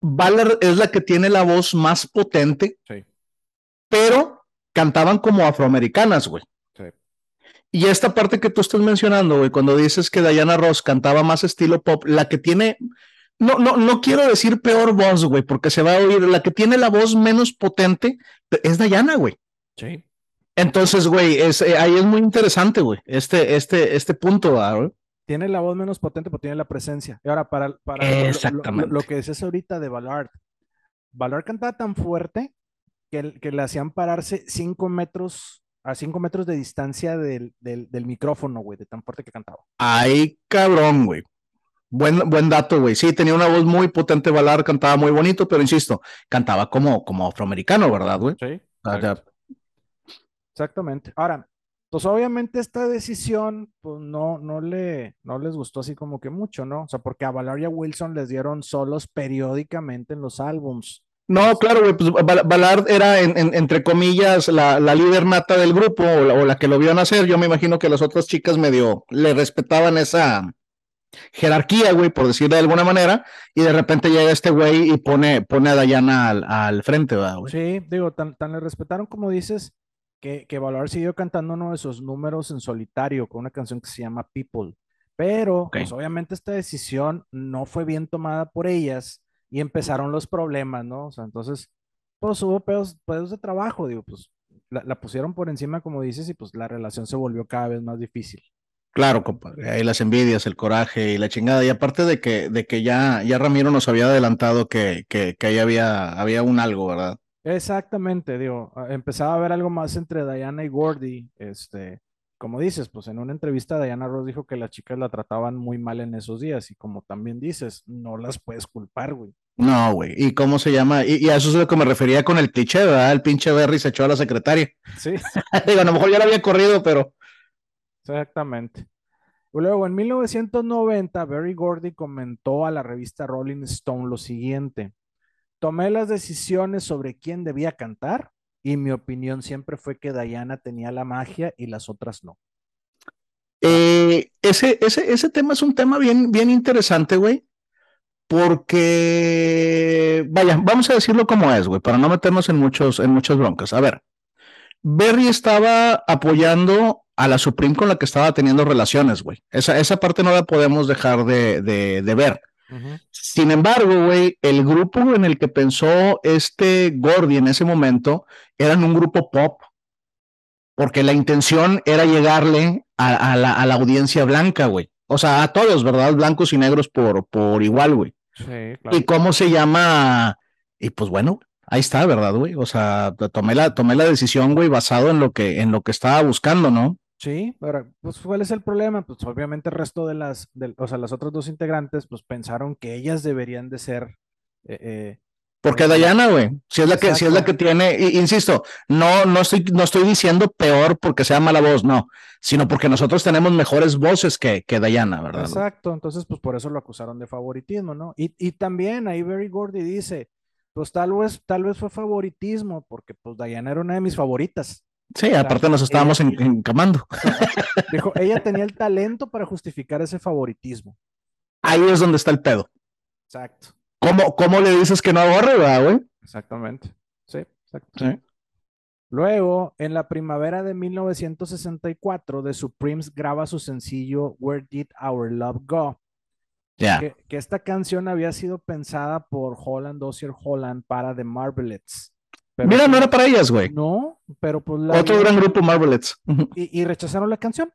Ballard es la que tiene la voz más potente, sí, pero cantaban como afroamericanas, güey. sí. Y esta parte que tú estás mencionando, güey, cuando dices que Diana Ross cantaba más estilo pop, la que tiene, no, no, no quiero decir peor voz, güey, porque se va a oír, la que tiene la voz menos potente es Diana, güey. Sí. Entonces, güey, es, eh, ahí es muy interesante, güey, este, este, este punto, güey. Tiene la voz menos potente, pero tiene la presencia. Y ahora, para, para Exactamente. Lo, lo, que decías ahorita de Ballard, Ballard cantaba tan fuerte que, que le hacían pararse cinco metros a cinco metros de distancia del, del, del micrófono, güey, de tan fuerte que cantaba. Ay, cabrón, güey. Buen, buen dato, güey. Sí, tenía una voz muy potente, Valar, cantaba muy bonito, pero insisto, cantaba como, como afroamericano, ¿verdad, güey? Sí. O sea, Exactamente. Ahora, pues obviamente esta decisión, pues no, no, le, no les gustó así como que mucho, ¿no? O sea, porque a Valeria Wilson les dieron solos periódicamente en los álbums. No, claro, güey, pues Ballard era, en, en, entre comillas, la, la, líder nata del grupo o la, o la, que lo vio nacer. Yo me imagino que las otras chicas medio le respetaban esa jerarquía, güey, por decirlo de alguna manera, y de repente llega este güey y pone, pone a Dayana al, al frente, güey. Sí, digo, tan, tan, le respetaron como dices, que, que Ballard siguió cantando uno de esos números en solitario con una canción que se llama People. Pero, okay. pues obviamente esta decisión no fue bien tomada por ellas y empezaron los problemas, ¿no? O sea, entonces, pues hubo pedos, pedos de trabajo, digo, pues la, la, pusieron por encima, como dices, y pues la relación se volvió cada vez más difícil. Claro, compadre, ahí las envidias, el coraje y la chingada. Y aparte de que, de que ya, ya Ramiro nos había adelantado que, que, que ahí había, había un algo, ¿verdad? Exactamente, digo, empezaba a haber algo más entre Diana y Gordy, este, como dices, pues en una entrevista Diana Ross dijo que las chicas la trataban muy mal en esos días y como también dices, no las puedes culpar, güey. No, güey. ¿Y cómo se llama? Y, y, a eso es lo que me refería con el cliché, ¿verdad? El pinche Berry se echó a la secretaria. Sí. Digo, a lo mejor ya la había corrido, pero. Exactamente. Luego, en 1990, Berry Gordy comentó a la revista Rolling Stone lo siguiente. Tomé las decisiones sobre quién debía cantar y mi opinión siempre fue que Diana tenía la magia y las otras no. Eh, ese, ese, ese tema es un tema bien, bien interesante, güey, porque, vaya, vamos a decirlo como es, güey, para no meternos en, muchos, en muchas broncas. A ver, Berry estaba apoyando a la Supreme con la que estaba teniendo relaciones, güey. Esa, esa parte no la podemos dejar de, de, de ver. Uh -huh. Sin embargo, güey, el grupo en el que pensó este Gordy en ese momento eran un grupo pop, porque la intención era llegarle a, a, la, a la, audiencia blanca, güey. O sea, a todos, ¿verdad? Blancos y negros por, por igual, güey. Sí, claro. ¿Y cómo se llama? Y pues bueno, ahí está, ¿verdad, güey? O sea, tomé la, tomé la decisión, güey, basado en lo que, en lo que estaba buscando, ¿no? Sí, pero pues ¿cuál es el problema? Pues obviamente el resto de las, de, o sea, las otras dos integrantes, pues pensaron que ellas deberían de ser. Eh, eh, porque Dayana, güey, si es la que, si es la que tiene, y, insisto, no, no estoy, no estoy diciendo peor porque sea mala voz, no, sino porque nosotros tenemos mejores voces que, que Dayana, ¿verdad? Exacto, entonces pues por eso lo acusaron de favoritismo, ¿no? Y, y también ahí Very Gordy dice, pues tal vez, tal vez fue favoritismo, porque pues Dayana era una de mis favoritas. Sí, aparte nos estábamos ella, encamando. Dijo, ella tenía el talento para justificar ese favoritismo. Ahí es donde está el pedo. Exacto. ¿Cómo, cómo le dices que no agarre, güey? Exactamente. Sí, exacto. Sí. Luego, en la primavera de 1964, The Supremes graba su sencillo Where Did Our Love Go? Yeah. Que, que, esta canción había sido pensada por Holland Dozier Holland para The Marvelettes. Pero Mira, no era para ellas, güey. No, pero pues la Otro gran grupo, Marvelettes. Y, y, rechazaron la canción.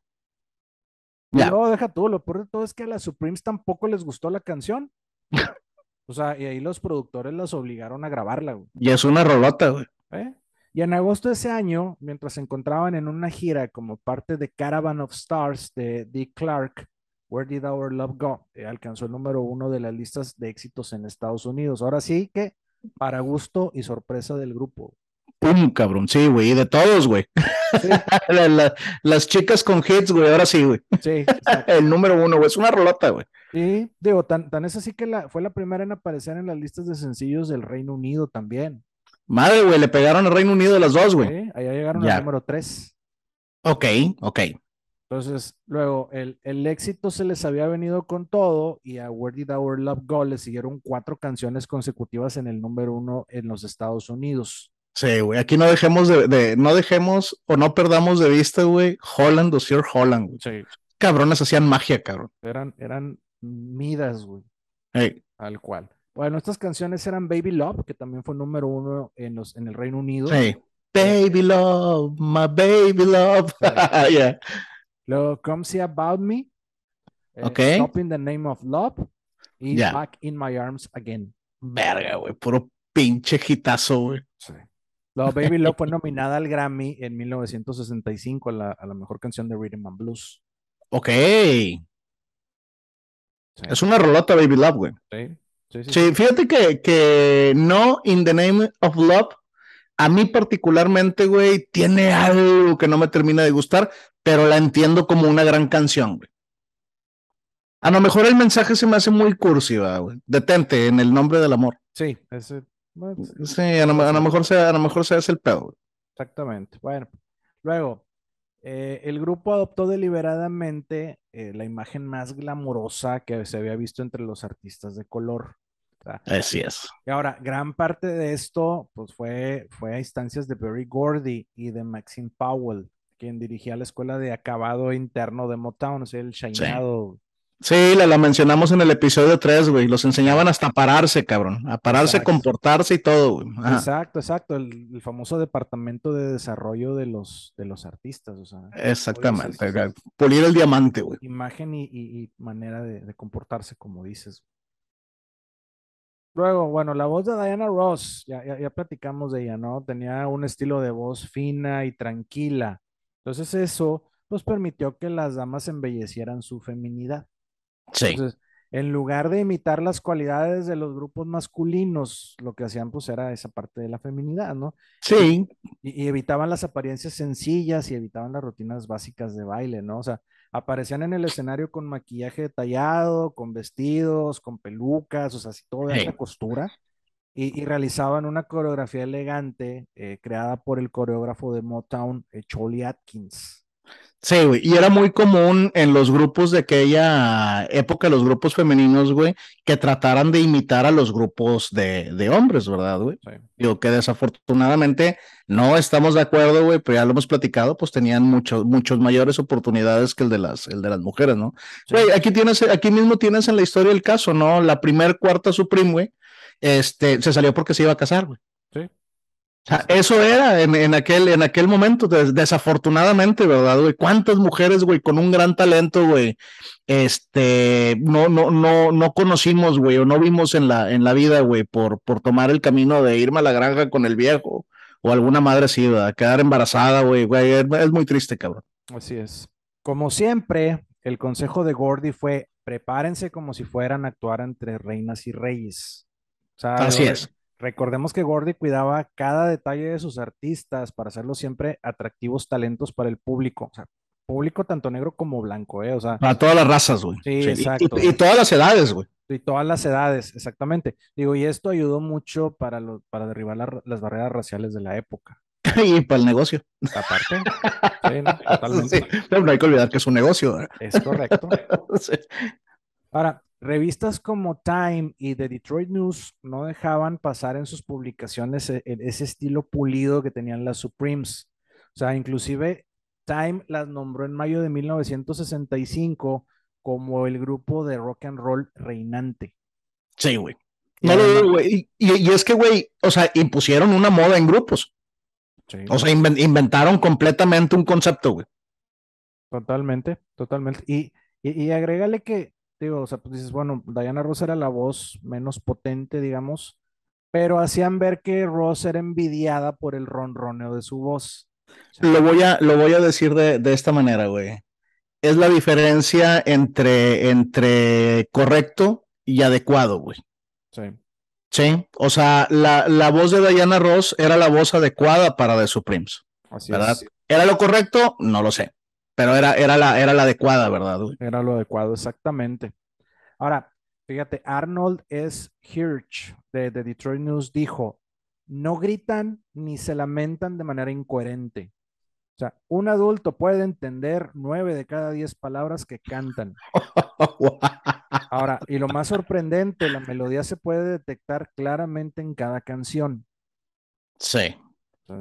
Yeah. Y luego deja tú, lo peor de todo es que a las Supremes tampoco les gustó la canción. o sea, y ahí los productores las obligaron a grabarla, güey. Y es una rolota, güey. ¿Eh? Y en agosto de ese año, mientras se encontraban en una gira como parte de Caravan of Stars de Dick Clark, Where Did Our Love Go? Eh, alcanzó el número uno de las listas de éxitos en Estados Unidos. Ahora sí que para gusto y sorpresa del grupo. Pum, cabrón, sí, güey, de todos, güey. Sí. la, la, las chicas con hits, güey, ahora sí, güey. Sí. el número uno, güey, es una rolota, güey. Y digo, tan, tan es así que la, fue la primera en aparecer en las listas de sencillos del Reino Unido también. Madre, güey, le pegaron al Reino Unido las dos, güey. Sí, allá llegaron ya. al número tres. Ok, ok. Entonces, luego, el, el, éxito se les había venido con todo y a Where Did Our Love Go le siguieron cuatro canciones consecutivas en el número uno en los Estados Unidos. Sí, güey. Aquí no dejemos de, no dejemos o no perdamos de vista, güey, Holland o Sir Holland, güey. Sí. Cabrones hacían magia, cabrón. Eran, eran midas, güey. Al cual. Bueno, estas canciones eran Baby Love, que también fue número uno en, los, en el Reino Unido. Sí. Baby Love, my baby love. yeah. Luego, Come See About Me. Eh, okay. Stop in the Name of Love. Y Back in My Arms Again. Verga, güey. Puro pinche hitazo, güey. Sí. Luego, Baby Love fue nominada al Grammy en 1965 a la, a la mejor canción de Rhythm and Blues. Ok. Es una rolota Baby Love, güey. Sí. Sí, sí, fíjate que, que no In the Name of Love, a mí particularmente, güey, tiene algo que no me termina de gustar, pero la entiendo como una gran canción, güey. A lo mejor el mensaje se me hace muy cursi, güey. Detente en el nombre del amor. Sí, ese, sí, a lo, mejor sea, a lo mejor sea ese el pedo. Güey. Exactamente. Bueno, luego, eh, el grupo adoptó deliberadamente eh, la imagen más glamurosa que se había visto entre los artistas de color. Así es. Y ahora, gran parte de esto pues fue, fue a instancias de Berry Gordy y de Maxine Powell, quien dirigía la escuela de acabado interno de Motown, o sea, el shineado Sí, la, mencionamos en el episodio 3, güey. Los enseñaban hasta pararse, cabrón. A pararse, comportarse y todo, güey. Exacto, exacto. El, famoso departamento de desarrollo de los, de los artistas. O sea, Exactamente. Pulir el diamante, güey. Imagen y, manera de, comportarse, como dices. Luego, bueno, la voz de Diana Ross, ya, ya platicamos de ella, ¿no? Tenía un estilo de voz fina y tranquila. Entonces eso, pues permitió que las damas embellecieran su feminidad. Sí. Entonces, en lugar de imitar las cualidades de los grupos masculinos, lo que hacían pues era esa parte de la feminidad, ¿no? Sí. Y, evitaban las apariencias sencillas y evitaban las rutinas básicas de baile, ¿no? O sea, aparecían en el escenario con maquillaje detallado, con vestidos, con pelucas, o sea, así todo de costura. Y, realizaban una coreografía elegante eh, creada por el coreógrafo de Motown, eh, Charlie Atkins. Sí, güey, y era muy común en los grupos de aquella época, los grupos femeninos, güey, que trataran de imitar a los grupos de, de hombres, ¿verdad, güey? Sí. Digo que desafortunadamente no estamos de acuerdo, güey, pero ya lo hemos platicado, pues tenían muchos, muchos mayores oportunidades que el de las, el de las mujeres, ¿no? Güey, aquí tienes, aquí mismo tienes en la historia el caso, ¿no? La primer cuarta Supreme, güey, este, se salió porque se iba a casar, güey. Sí eso era en, aquel, en aquel momento, desafortunadamente, ¿verdad, güey? ¿Cuántas mujeres, güey, con un gran talento, güey, este, no, no, no, no conocimos, güey, o no vimos en la, en la vida, güey, por, por tomar el camino de irme a la granja con el viejo, o alguna madre así, ¿verdad? Quedar embarazada, güey, güey, es, muy triste, cabrón. Así es. Como siempre, el consejo de Gordy fue, prepárense como si fueran a actuar entre reinas y reyes. Así es. Recordemos que Gordy cuidaba cada detalle de sus artistas para hacerlos siempre atractivos talentos para el público. O sea, público tanto negro como blanco, ¿eh? O sea. Para todas las razas, güey. Sí, exacto. Y, todas las edades, güey. Y todas las edades, exactamente. Digo, y esto ayudó mucho para, lo, para derribar las barreras raciales de la época. y para el negocio. Aparte. sí, totalmente. pero no hay que olvidar que es un negocio. Es correcto. Ahora, Revistas como Time y The Detroit News no dejaban pasar en sus publicaciones e, e, ese estilo pulido que tenían las Supremes. O sea, inclusive Time las nombró en mayo de 1965 como el grupo de rock and roll reinante. Sí, güey. y, es que, güey, o sea, impusieron una moda en grupos. O sea, inventaron completamente un concepto, güey. Totalmente, totalmente. Y, y, y agrégale que digo, o sea, pues dices, bueno, Diana Ross era la voz menos potente, digamos, pero hacían ver que Ross era envidiada por el ronroneo de su voz. lo, voy a, lo voy a decir de, esta manera, güey. Es la diferencia entre, entre correcto y adecuado, güey. Sí. Sí, o sea, la, la, voz de Diana Ross era la voz adecuada para The Supremes. Así ¿verdad? ¿Era lo correcto? No lo sé. Pero era, era, la, era la adecuada, ¿verdad? Era lo adecuado, exactamente. Ahora, fíjate, Arnold S. Hirsch de, de Detroit News dijo, no gritan ni se lamentan de manera incoherente. O sea, un adulto puede entender nueve de cada diez palabras que cantan. Ahora, y lo más sorprendente, la melodía se puede detectar claramente en cada canción. Sí.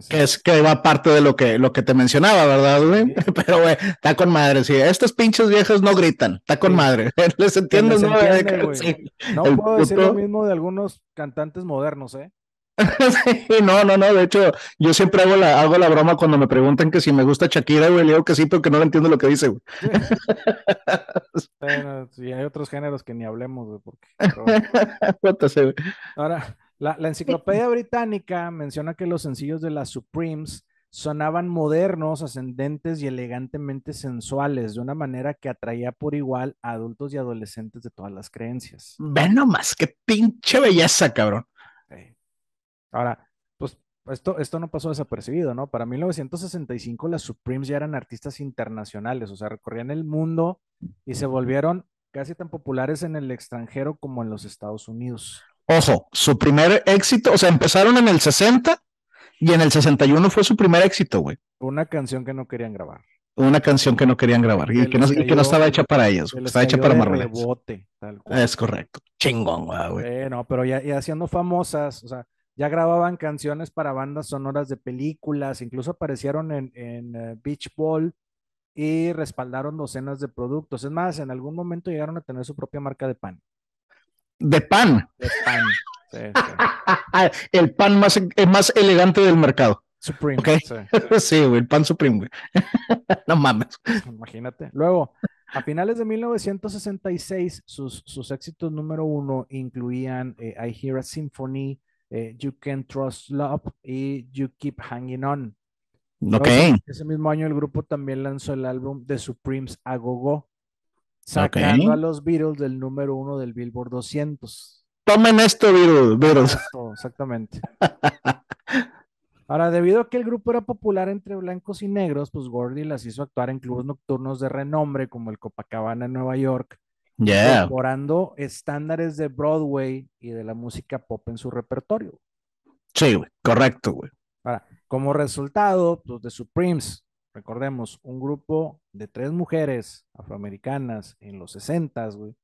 Que es que va parte de lo que, lo que te mencionaba, ¿verdad, güey? Pero, güey, está con madre, sí. Estas pinches viejas no gritan, está con madre. ¿Les entiendes? No, entiende, Sí. no El puedo decir puto- lo mismo de algunos cantantes modernos, ¿eh? Sí, no, no, no. De hecho, yo siempre hago la, hago la broma cuando me preguntan que si me gusta Shakira, güey. Le digo que sí, pero que no entiendo lo que dice, güey. Bueno, sí, hay otros géneros que ni hablemos, güey, porque... pero. Ahora, la, la enciclopedia británica menciona que los sencillos de las Supremes sonaban modernos, ascendentes y elegantemente sensuales, de una manera que atraía por igual a adultos y adolescentes de todas las creencias. Ve nomás, qué pinche belleza, cabrón. Ahora, pues esto, esto no pasó desapercibido, ¿no? Para 1965 las Supremes ya eran artistas internacionales, o sea, recorrían el mundo y se volvieron casi tan populares en el extranjero como en los Estados Unidos. Ojo, su primer éxito, o sea, empezaron en el 60 y en el 61 fue su primer éxito, güey. Una canción que no querían grabar. Una canción que no querían grabar y Que no, les y que no cayó- estaba hecha para ellos, estaba hecha para Marlene. rebote, tal cual. Es correcto. Chingón, güey, güey. Eh, no, pero ya, ya siendo famosas, o sea, ya grababan canciones para bandas sonoras de películas, incluso aparecieron en, en eh, Beach Ball y respaldaron docenas de productos. Es más, en algún momento llegaron a tener su propia marca de pan. De pan. De pan. Sí, sí. El pan más, eh, más elegante del mercado. Supreme. Ok. sí. Sí, güey, el pan supreme, güey. No mames. Imagínate. Luego, a finales de 1966, sus, sus éxitos número uno incluían eh, I Hear a Symphony, eh, You Can Trust Love y You Keep Hanging On. Ok. Luego, ese mismo año el grupo también lanzó el álbum The Supremes A Go Go, sacando a los Beatles del número uno del Billboard 200. Tomen esto. Esto, exactamente. Ahora, debido a que el grupo era popular entre blancos y negros, pues Gordy las hizo actuar en clubes nocturnos de renombre como el Copacabana en Nueva York, Yeah. incorporando estándares de Broadway y de la música pop en su repertorio. Sí, güey. Correcto, güey. Ahora, como resultado, pues The Supremes, recordemos, un grupo de tres mujeres afroamericanas en los 60s, güey,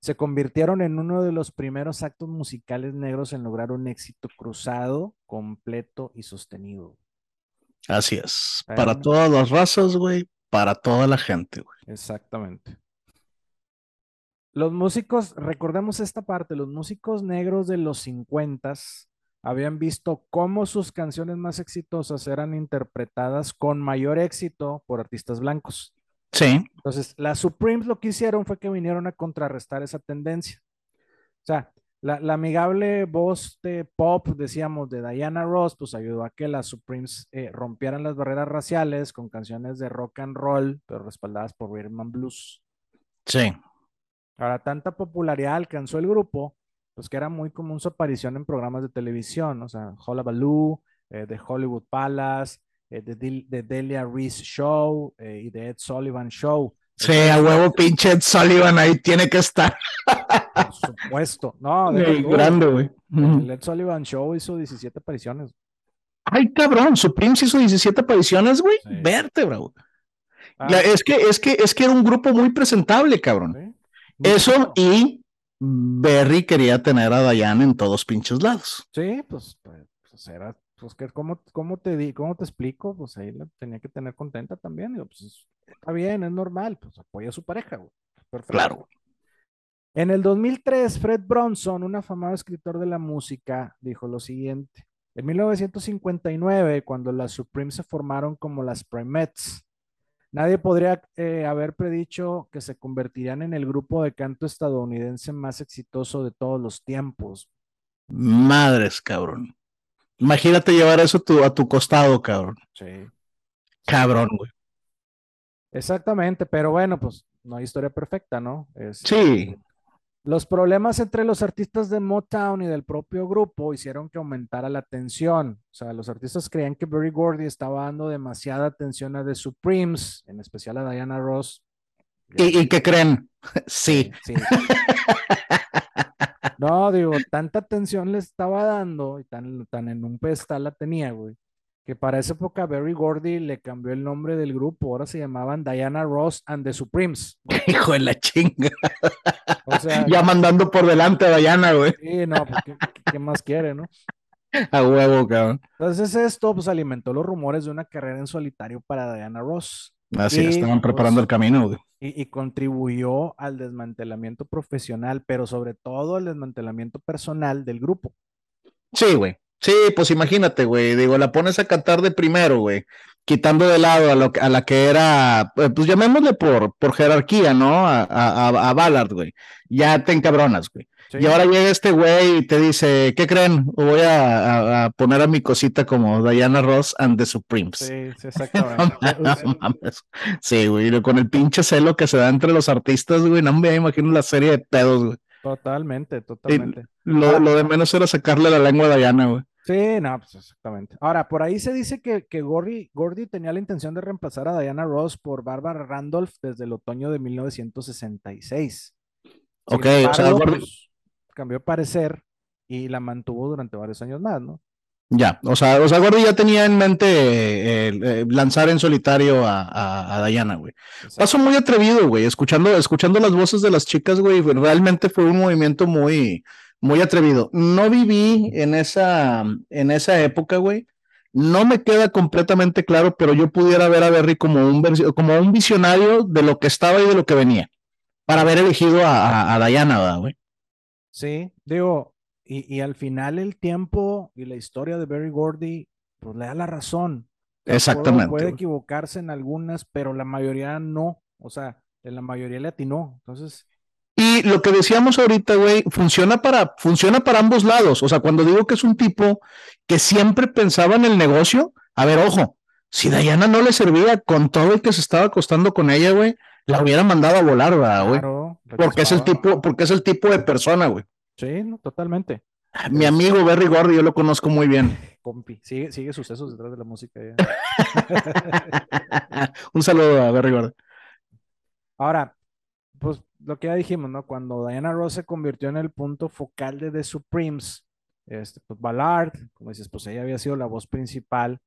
se convirtieron en uno de los primeros actos musicales negros en lograr un éxito cruzado, completo y sostenido. Así es. Para todas las razas, güey. Para toda la gente, güey. Exactamente. Los músicos, recordemos esta parte, los músicos negros de los 50s habían visto cómo sus canciones más exitosas eran interpretadas con mayor éxito por artistas blancos. Sí. Entonces, las Supremes lo que hicieron fue que vinieron a contrarrestar esa tendencia. O sea, la, la amigable voz de pop, decíamos, de Diana Ross, pues ayudó a que las Supremes eh, rompieran las barreras raciales con canciones de rock and roll, pero respaldadas por rhythm and blues. Sí. Ahora, tanta popularidad alcanzó el grupo, pues que era muy común su aparición en programas de televisión, o sea, Hullabaloo, eh, The Hollywood Palace, eh, The, Del- The Delia Reese Show eh, y The Ed Sullivan Show. Sí, a huevo, pinche Ed Sullivan ahí tiene que estar. Por supuesto. No, tú, grande, güey. El Ed Sullivan Show hizo 17 apariciones. Ay, cabrón, Supremes hizo 17 apariciones, güey. Sí. Vértebra, güey. Ah, es que, es que, es que era un grupo muy presentable, cabrón. ¿sí? Eso y Berry quería tener a Diane en todos pinches lados. Sí, pues, pues, pues era, pues que, ¿cómo, cómo te di, cómo te explico? Pues ahí la tenía que tener contenta también. Digo, pues está bien, es normal, pues apoya a su pareja, güey. Perfecto. Claro. En el 2003, Fred Bronson, un afamado escritor de la música, dijo lo siguiente. En 1959, cuando las Supremes se formaron como las Primettes, nadie podría eh, haber predicho que se convertirían en el grupo de canto estadounidense más exitoso de todos los tiempos. Madres, cabrón. Imagínate llevar eso tu- a tu costado, cabrón. Sí. Cabrón, güey. Exactamente, pero bueno, pues no hay historia perfecta, ¿no? Es- Sí. Los problemas entre los artistas de Motown y del propio grupo hicieron que aumentara la tensión. O sea, los artistas creían que Berry Gordy estaba dando demasiada atención a The Supremes, en especial a Diana Ross. ¿Y, y qué creen? Sí. Sí. No, digo, tanta atención le estaba dando y tan, tan en un pedestal la tenía, güey, que para esa época Berry Gordy le cambió el nombre del grupo. Ahora se llamaban Diana Ross and the Supremes. Hijo de la chinga. O sea, Ya mandando por delante a Diana, güey. sí, no, pues, ¿qué, más quiere, no? A huevo, cabrón. Entonces esto pues alimentó los rumores de una carrera en solitario para Diana Ross. Así, Y, estaban preparando pues, el camino, güey. y, y contribuyó al desmantelamiento profesional, pero sobre todo al desmantelamiento personal del grupo. Sí, güey. Sí, pues imagínate, güey. Digo, la pones a cantar de primero, güey. Quitando de lado a, lo, que- a la que era, eh, pues llamémosle por, por jerarquía, ¿no? A, a, a- Ballard, güey. Ya te encabronas, güey. Sí. Y ahora llega este güey y te dice, ¿qué creen? Voy a, poner a mi cosita como Diana Ross and the Supremes. Sí, sí, exactamente. No mames. Sí, güey, con el pinche celo que se da entre los artistas, güey, no me imagino la serie de pedos, güey. Totalmente, totalmente. Lo, lo de menos era sacarle la lengua a Diana, güey. Sí, no, pues exactamente. Ahora, por ahí se dice que, que Gordy, Gordy tenía la intención de reemplazar a Diana Ross por Barbara Randolph desde el otoño de 1966. Sin Ok, o sea, embargo, Gordy- pues, cambió parecer y la mantuvo durante varios años más, ¿no? Ya, o sea, o sea, Gordy ya tenía en mente eh, eh, lanzar en solitario a, a, a Diana, güey. Exacto. Paso muy atrevido, güey, escuchando, escuchando las voces de las chicas, güey, realmente fue un movimiento muy, muy atrevido. No viví en esa, en esa época, güey. No me queda completamente claro, pero yo pudiera ver a Berry como un, como un visionario de lo que estaba y de lo que venía, para haber elegido a, a, a Diana, ¿verdad, güey. Sí, digo, y, y al final el tiempo y la historia de Berry Gordy, pues le da la razón. Exactamente, Puede equivocarse en algunas, pero la mayoría no. O sea, en la mayoría le atinó. Entonces, Y lo que decíamos ahorita, güey, funciona para, funciona para ambos lados. O sea, cuando digo que es un tipo que siempre pensaba en el negocio, a ver, ojo, si Diana no le servía con todo el que se estaba acostando con ella, güey, la hubiera mandado a volar, ¿verdad, güey? claro, Porque es el tipo, porque es el tipo de persona, güey. Sí, no, totalmente. Mi amigo Berry Gordy, yo lo conozco muy bien. Compi, sigue, sigue sucesos detrás de la música. ya. Un saludo a Berry Gordy. Ahora, pues lo que ya dijimos, ¿no? Cuando Diana Ross se convirtió en el punto focal de The Supremes, este, pues Ballard, como dices, pues ella había sido la voz principal.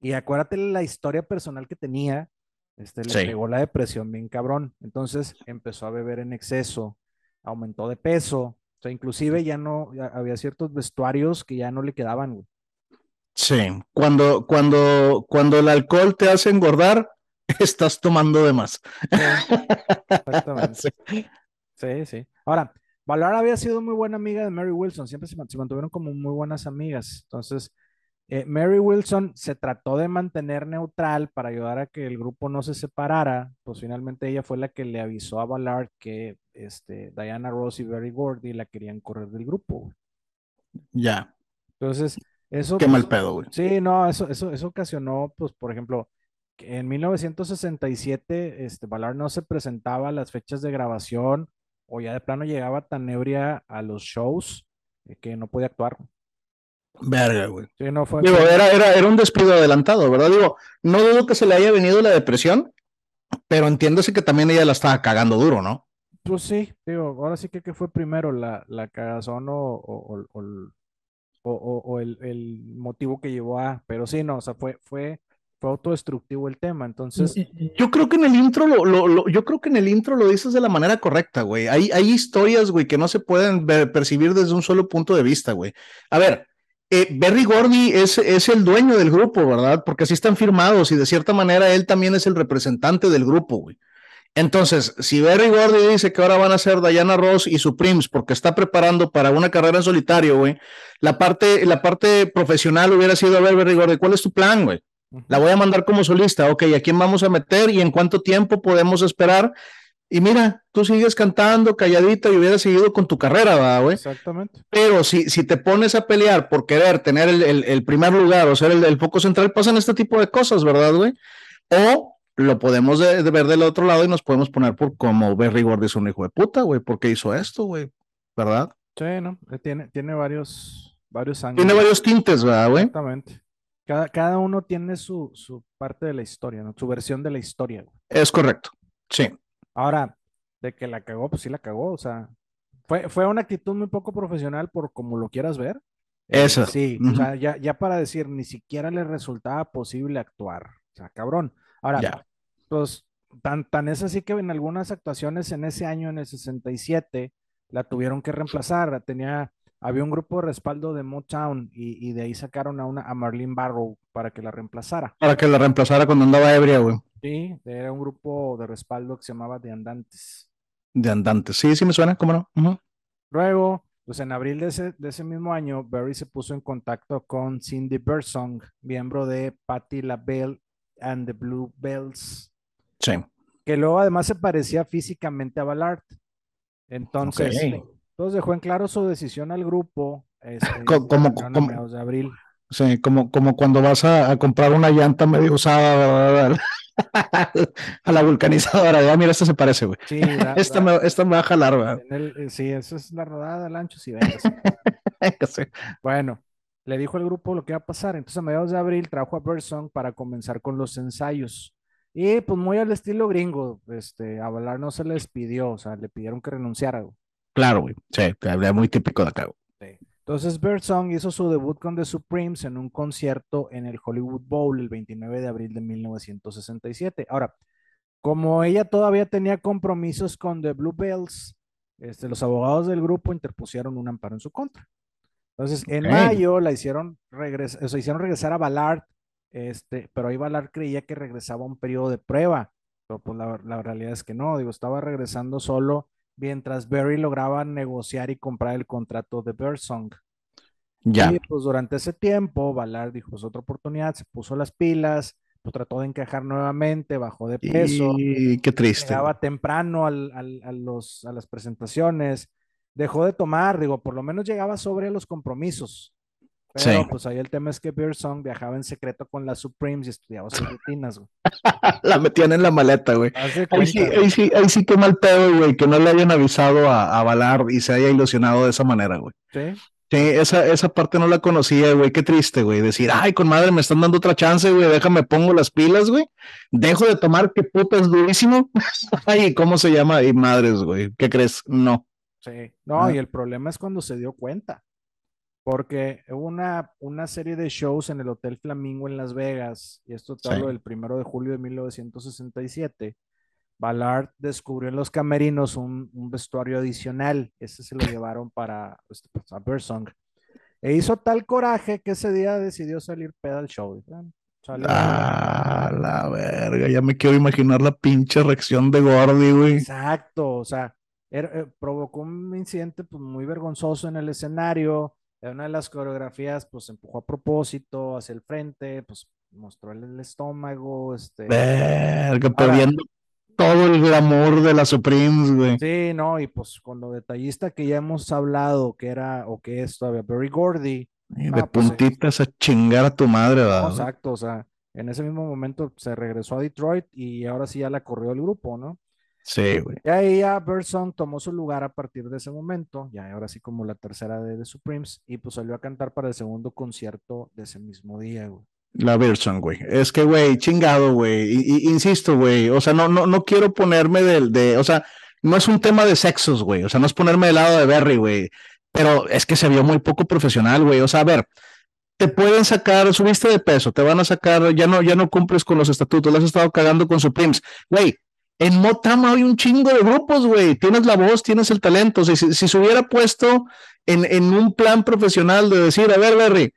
Y acuérdate la historia personal que tenía, este, le Sí. pegó la depresión bien cabrón. Entonces empezó a beber en exceso, aumentó de peso. O sea, inclusive ya no, ya había ciertos vestuarios que ya no le quedaban, güey. Sí, cuando, cuando, cuando el alcohol te hace engordar, estás tomando de más. Exactamente. Sí. Sí, sí. Ahora, Ballard había sido muy buena amiga de Mary Wilson, siempre se, man- se mantuvieron como muy buenas amigas. Entonces, eh, Mary Wilson se trató de mantener neutral para ayudar a que el grupo no se separara. Pues finalmente ella fue la que le avisó a Ballard que este, Diana Ross y Berry Gordy la querían correr del grupo. Ya, Entonces, eso. qué pues, mal pedo, güey. Sí, no, eso, eso, eso ocasionó, pues, por ejemplo, en 1967, este, Ballard no se presentaba a las fechas de grabación o ya de plano llegaba tan ebria a los shows eh, que no podía actuar. Verga, güey. Sí, no fue. Digo, era, era, era un despido adelantado, ¿verdad? Digo, no dudo que se le haya venido la depresión, pero entiéndase que también ella la estaba cagando duro, ¿no? Pues sí, digo, ahora sí que, que fue primero la, la cagazón o, o, o- o el- o- o- o el, el motivo que llevó a, pero sí, no, o sea, fue, fue, fue autodestructivo el tema, entonces, Yo creo que en el intro lo, lo- yo creo que en el intro lo dices de la manera correcta, güey. Hay, hay historias, güey, que no se pueden percibir desde un solo punto de vista, güey. A ver, eh, Berry Gordy es, es el dueño del grupo, ¿verdad? Porque así están firmados y de cierta manera él también es el representante del grupo, güey. Entonces, si Berry Gordy dice que ahora van a ser Diana Ross y Supremes porque está preparando para una carrera en solitario, güey, la parte, la parte profesional hubiera sido, a ver, Berry Gordy, ¿cuál es tu plan, güey? La voy a mandar como solista, ok, ¿a quién vamos a meter y en cuánto tiempo podemos esperar? Y mira, tú sigues cantando calladita y hubieras seguido con tu carrera, ¿verdad, güey? exactamente. Pero si, si te pones a pelear por querer tener el, el- el primer lugar o ser el, el foco central, pasan este tipo de cosas, ¿verdad, güey? O lo podemos de- de ver del otro lado y nos podemos poner por como Berry Gordy es un hijo de puta, güey, porque hizo esto, güey, ¿verdad? Sí, ¿no? Eh, Tiene, tiene varios, varios ángulos. Tiene varios tintes, ¿verdad, güey? Exactamente. Cada, cada uno tiene su, su parte de la historia, ¿no? Su versión de la historia, güey. Es correcto, sí. Ahora, de que la cagó, pues sí la cagó, o sea, fue, fue una actitud muy poco profesional por como lo quieras ver. Eh, Esa. sí, o sea, ya, ya para decir, ni siquiera le resultaba posible actuar, o sea, cabrón. Ahora, Ya. pues, tan, tan es así que en algunas actuaciones en ese año, en el 67, la tuvieron que reemplazar. Tenía había un grupo de respaldo de Motown y, y de ahí sacaron a una a Marlene Barrow para que la reemplazara. Para que la reemplazara cuando andaba ebria, güey. Sí, era un grupo de respaldo que se llamaba The Andantes. De Andantes. Sí, sí me suena, ¿cómo no? Luego, pues en abril de ese, de ese mismo año, Barry se puso en contacto con Cindy Birdsong, miembro de Patti LaBelle and the Blue Bells, Sí. que luego además se parecía físicamente a Ballard. Entonces. Entonces dejó en claro su decisión al grupo. este, Co- como- como- de abril. Sí, como, como cuando vas a, a comprar una llanta medio usada. A la vulcanizadora. Ya, mira, esta se parece, güey. Sí, Esta me, esta me va a jalar, eh, sí, esa es la rodada del ancho, sí, venga, sí. Sí. Bueno, le dijo al grupo lo que iba a pasar. Entonces, a mediados de abril trajo a Birdsong para comenzar con los ensayos. Y pues muy al estilo gringo, este, a Ballard no se les pidió, o sea, le pidieron que renunciara. güey. Claro, güey. Sí, es muy típico de acá, güey. Entonces, Birdsong hizo su debut con The Supremes en un concierto en el Hollywood Bowl el 29 de abril de 1967. Ahora, como ella todavía tenía compromisos con The Bluebells, este, los abogados del grupo interpusieron un amparo en su contra. Entonces, en mayo la hicieron, regres o sea, hicieron regresar a Ballard, este, pero ahí Ballard creía que regresaba a un periodo de prueba, pero pues la, la realidad es que no, digo, estaba regresando solo mientras Barry lograba negociar y comprar el contrato de Birdsong. Ya. Y pues durante ese tiempo, Ballard dijo, es otra oportunidad, se puso las pilas, pues trató de encajar nuevamente, bajó de peso, Y qué triste. llegaba temprano al- al- a, los, a las presentaciones, dejó de tomar, digo, por lo menos llegaba sobre los compromisos. Pero Sí. pues ahí el tema es que Birdsong viajaba en secreto con las Supremes y estudiaba sus rutinas, güey. La metían en la maleta, güey. Ahí sí, ahí sí, ahí sí que mal pedo, güey, que no le hayan avisado a, a y se haya ilusionado de esa manera, güey. ¿sí? Sí, esa, esa parte no la conocía, güey. Qué triste, güey. Decir, ay, con madre, me están dando otra chance, güey. Déjame pongo las pilas, güey. Dejo de tomar, qué puta es durísimo. ay, ¿cómo se llama? Y madres, güey. ¿Qué crees? No. Sí, no, Ah. y el problema es cuando se dio cuenta, porque hubo una, una serie de shows en el Hotel Flamingo en Las Vegas, y esto te Sí. hablo del primero de julio de 1967. Ballard descubrió en los camerinos un, un vestuario adicional, ese se lo llevaron para este, pues, a Birdsong. E hizo tal coraje que ese día decidió salir peda al show. "Ah, salió". Ah, la verga. Ya me quiero imaginar la pinche reacción de Gordy, güey. Exacto, o sea, era- eh, provocó un incidente pues, muy vergonzoso en el escenario. En una de las coreografías, pues empujó a propósito hacia el frente, pues mostró el, estómago, este. Verga, perdiendo todo el glamour de las Supremes, güey. Sí, no, y pues con lo detallista que ya hemos hablado, que era, o que es todavía Barry Gordy, Y de Ah, pues, puntitas a chingar a tu madre, ¿verdad? exacto, o sea, en ese mismo momento se regresó a Detroit y ahora sí ya la corrió el grupo, ¿no? Sí, güey. Y ahí ya Birdsong tomó su lugar a partir de ese momento, ya ahora sí como la tercera de The Supremes, y pues salió a cantar para el segundo concierto de ese mismo día, güey. La Birson, güey. Es que, güey, chingado, güey. Y- y- insisto, güey. O sea, no, no, no quiero ponerme del, de, o sea, no es un tema de sexos, güey. O sea, no es ponerme del lado de Berry, güey. Pero es que se vio muy poco profesional, güey. O sea, a ver, te pueden sacar, subiste de peso, te van a sacar, ya no, ya no cumples con los estatutos, le has estado cagando con Supremes. Güey, en Motown hay un chingo de grupos, güey. Tienes la voz, tienes el talento. Sea, si, si se hubiera puesto en, en un plan profesional de decir, a ver, Berry,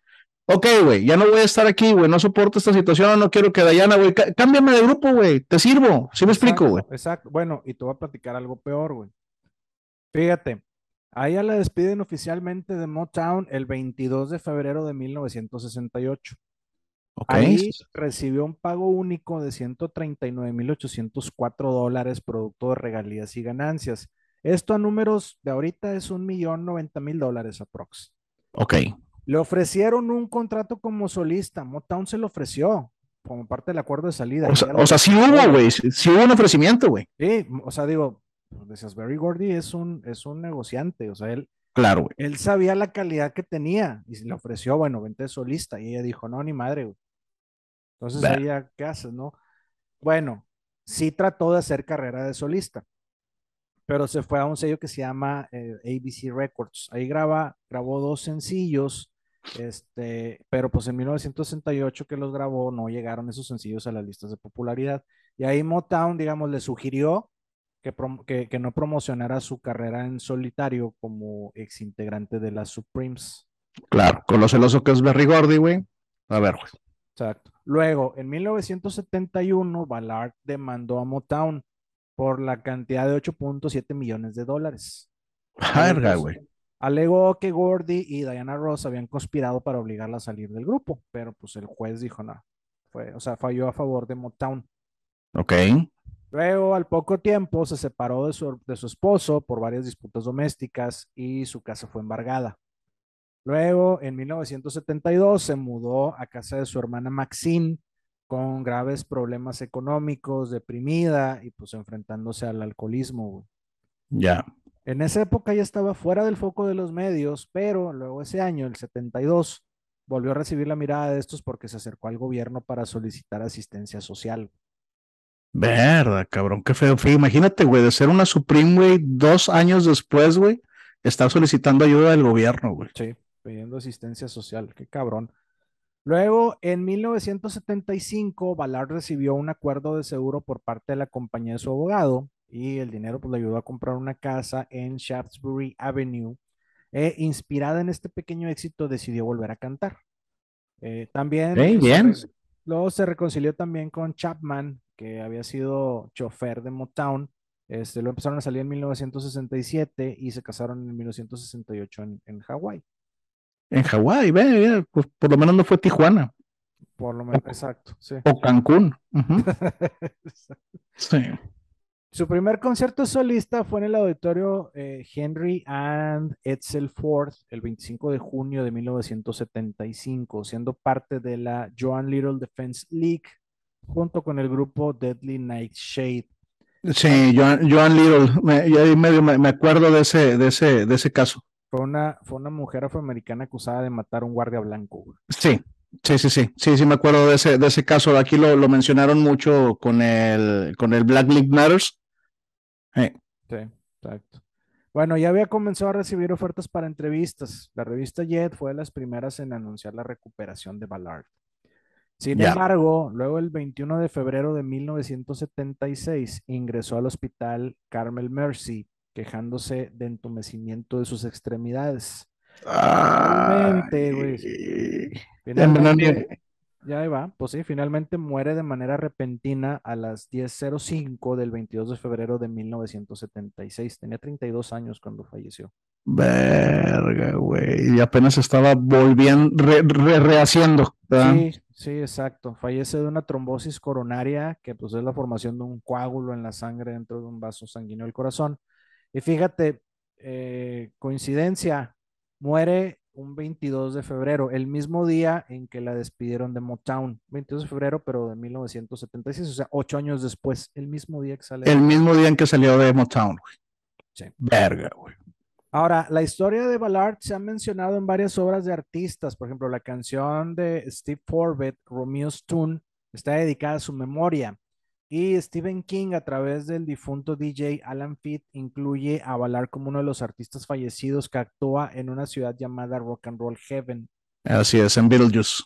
ok, güey, ya no voy a estar aquí, güey, no soporto esta situación, no quiero que Dayana, güey, cá- cámbiame de grupo, güey, te sirvo, ¿sí me explico, güey? Exacto. Bueno, y te voy a platicar algo peor, güey. Fíjate, a ella la despiden oficialmente de Motown el 22 de febrero de 1968. Ahí recibió un pago único de 139.804 dólares producto de regalías y ganancias. Esto a números de ahorita es un millón noventa mil dólares aprox. ok, Le ofrecieron un contrato como solista. Motown se lo ofreció como parte del acuerdo de salida. o sea, o sea, sí hubo, güey, sí, hubo un ofrecimiento, güey, Sí, o sea, digo, pues, decías, Barry Gordy es un, es un negociante, o sea, él, claro, güey, él sabía la calidad que tenía y se le ofreció, bueno, vente solista, y ella dijo, no, ni madre, güey. Entonces, ella, ¿qué haces, no? Bueno, sí trató de hacer carrera de solista, pero se fue a un sello que se llama eh, ABC Records. Ahí graba, grabó dos sencillos, este, pero pues en 1968 que los grabó, no llegaron esos sencillos a las listas de popularidad. Y ahí Motown, digamos, le sugirió que, que, no promocionara su carrera en solitario como ex integrante de las Supremes. Claro, con lo celoso que es Berry Gordy, güey. A ver, güey. Exacto. Luego, en 1971, Ballard demandó a Motown por la cantidad de 8.7 millones de dólares. Verga, güey. Alegó que Gordy y Diana Ross habían conspirado para obligarla a salir del grupo, pero pues el juez dijo no. Fue, o sea, falló a favor de Motown. Ok. Luego, al poco tiempo, se separó de su, de su esposo por varias disputas domésticas y su casa fue embargada. Luego, en 1972, se mudó a casa de su hermana Maxine con graves problemas económicos, deprimida y pues enfrentándose al alcoholismo. Ya. En esa época ya estaba fuera del foco de los medios, pero luego ese año, el 72, volvió a recibir la mirada de estos porque se acercó al gobierno para solicitar asistencia social. Verdad, cabrón, qué feo. Imagínate, güey, de ser una Supreme, güey, dos años después, güey, estar solicitando ayuda del gobierno, güey. Sí, pidiendo asistencia social, qué cabrón. Luego, en 1975, Ballard recibió un acuerdo de seguro por parte de la compañía de su abogado y el dinero pues, le ayudó a comprar una casa en Shaftesbury Avenue. E inspirada en este pequeño éxito, decidió volver a cantar. Eh, también pues, bien. luego se reconcilió también con Chapman, que había sido chofer de Motown. Este, lo empezaron a salir en 1967 y se casaron en 1968 en, en Hawái. En Hawái, ve, pues por lo menos no fue Tijuana. Por lo menos, exacto. Sí. O Cancún. sí. Su primer concierto solista fue en el auditorio eh, Henry and Edsel Ford el 25 de junio de 1975, siendo parte de la Joan Little Defense League junto con el grupo Deadly Nightshade. Sí, Joan, Joan Little, me, medio me, acuerdo de ese, de ese, de ese caso. Fue una, fue una mujer afroamericana acusada de matar a un guardia blanco. Sí, Sí, sí, sí, sí, sí, me acuerdo de ese, de ese caso. Aquí lo, lo mencionaron mucho con el, con el Black League Matters. Sí, exacto. Bueno, ya había comenzado a recibir ofertas para entrevistas. La revista Jet fue de las primeras en anunciar la recuperación de Ballard. Sin embargo, luego el 21 de febrero de 1976 ingresó al hospital Carmel Mercy, quejándose de entumecimiento de sus extremidades. Finalmente, güey. Ya va, pues sí, finalmente muere de manera repentina a las 10.05 del 22 de febrero de 1976. Tenía 32 años cuando falleció. Verga, güey. Y apenas estaba volviendo, rehaciendo. Sí, sí, exacto. Fallece de una trombosis coronaria, que pues es la formación de un coágulo en la sangre dentro de un vaso sanguíneo del corazón. Y fíjate, eh, coincidencia, muere un 22 de febrero, el mismo día en que la despidieron de Motown, 22 de febrero, pero de 1976, o sea, ocho años después, el mismo día que sale. El mismo día en que salió de Motown, güey. Sí. Verga, güey. Ahora, la historia de Ballard se ha mencionado en varias obras de artistas, por ejemplo, la canción de Steve Forbett, Romeo's Tune, está dedicada a su memoria. Y Stephen King, a través del difunto DJ Alan Fitt, incluye a Ballard como uno de los artistas fallecidos que actúa en una ciudad llamada Rock and Roll Heaven. Así es, en Beetlejuice.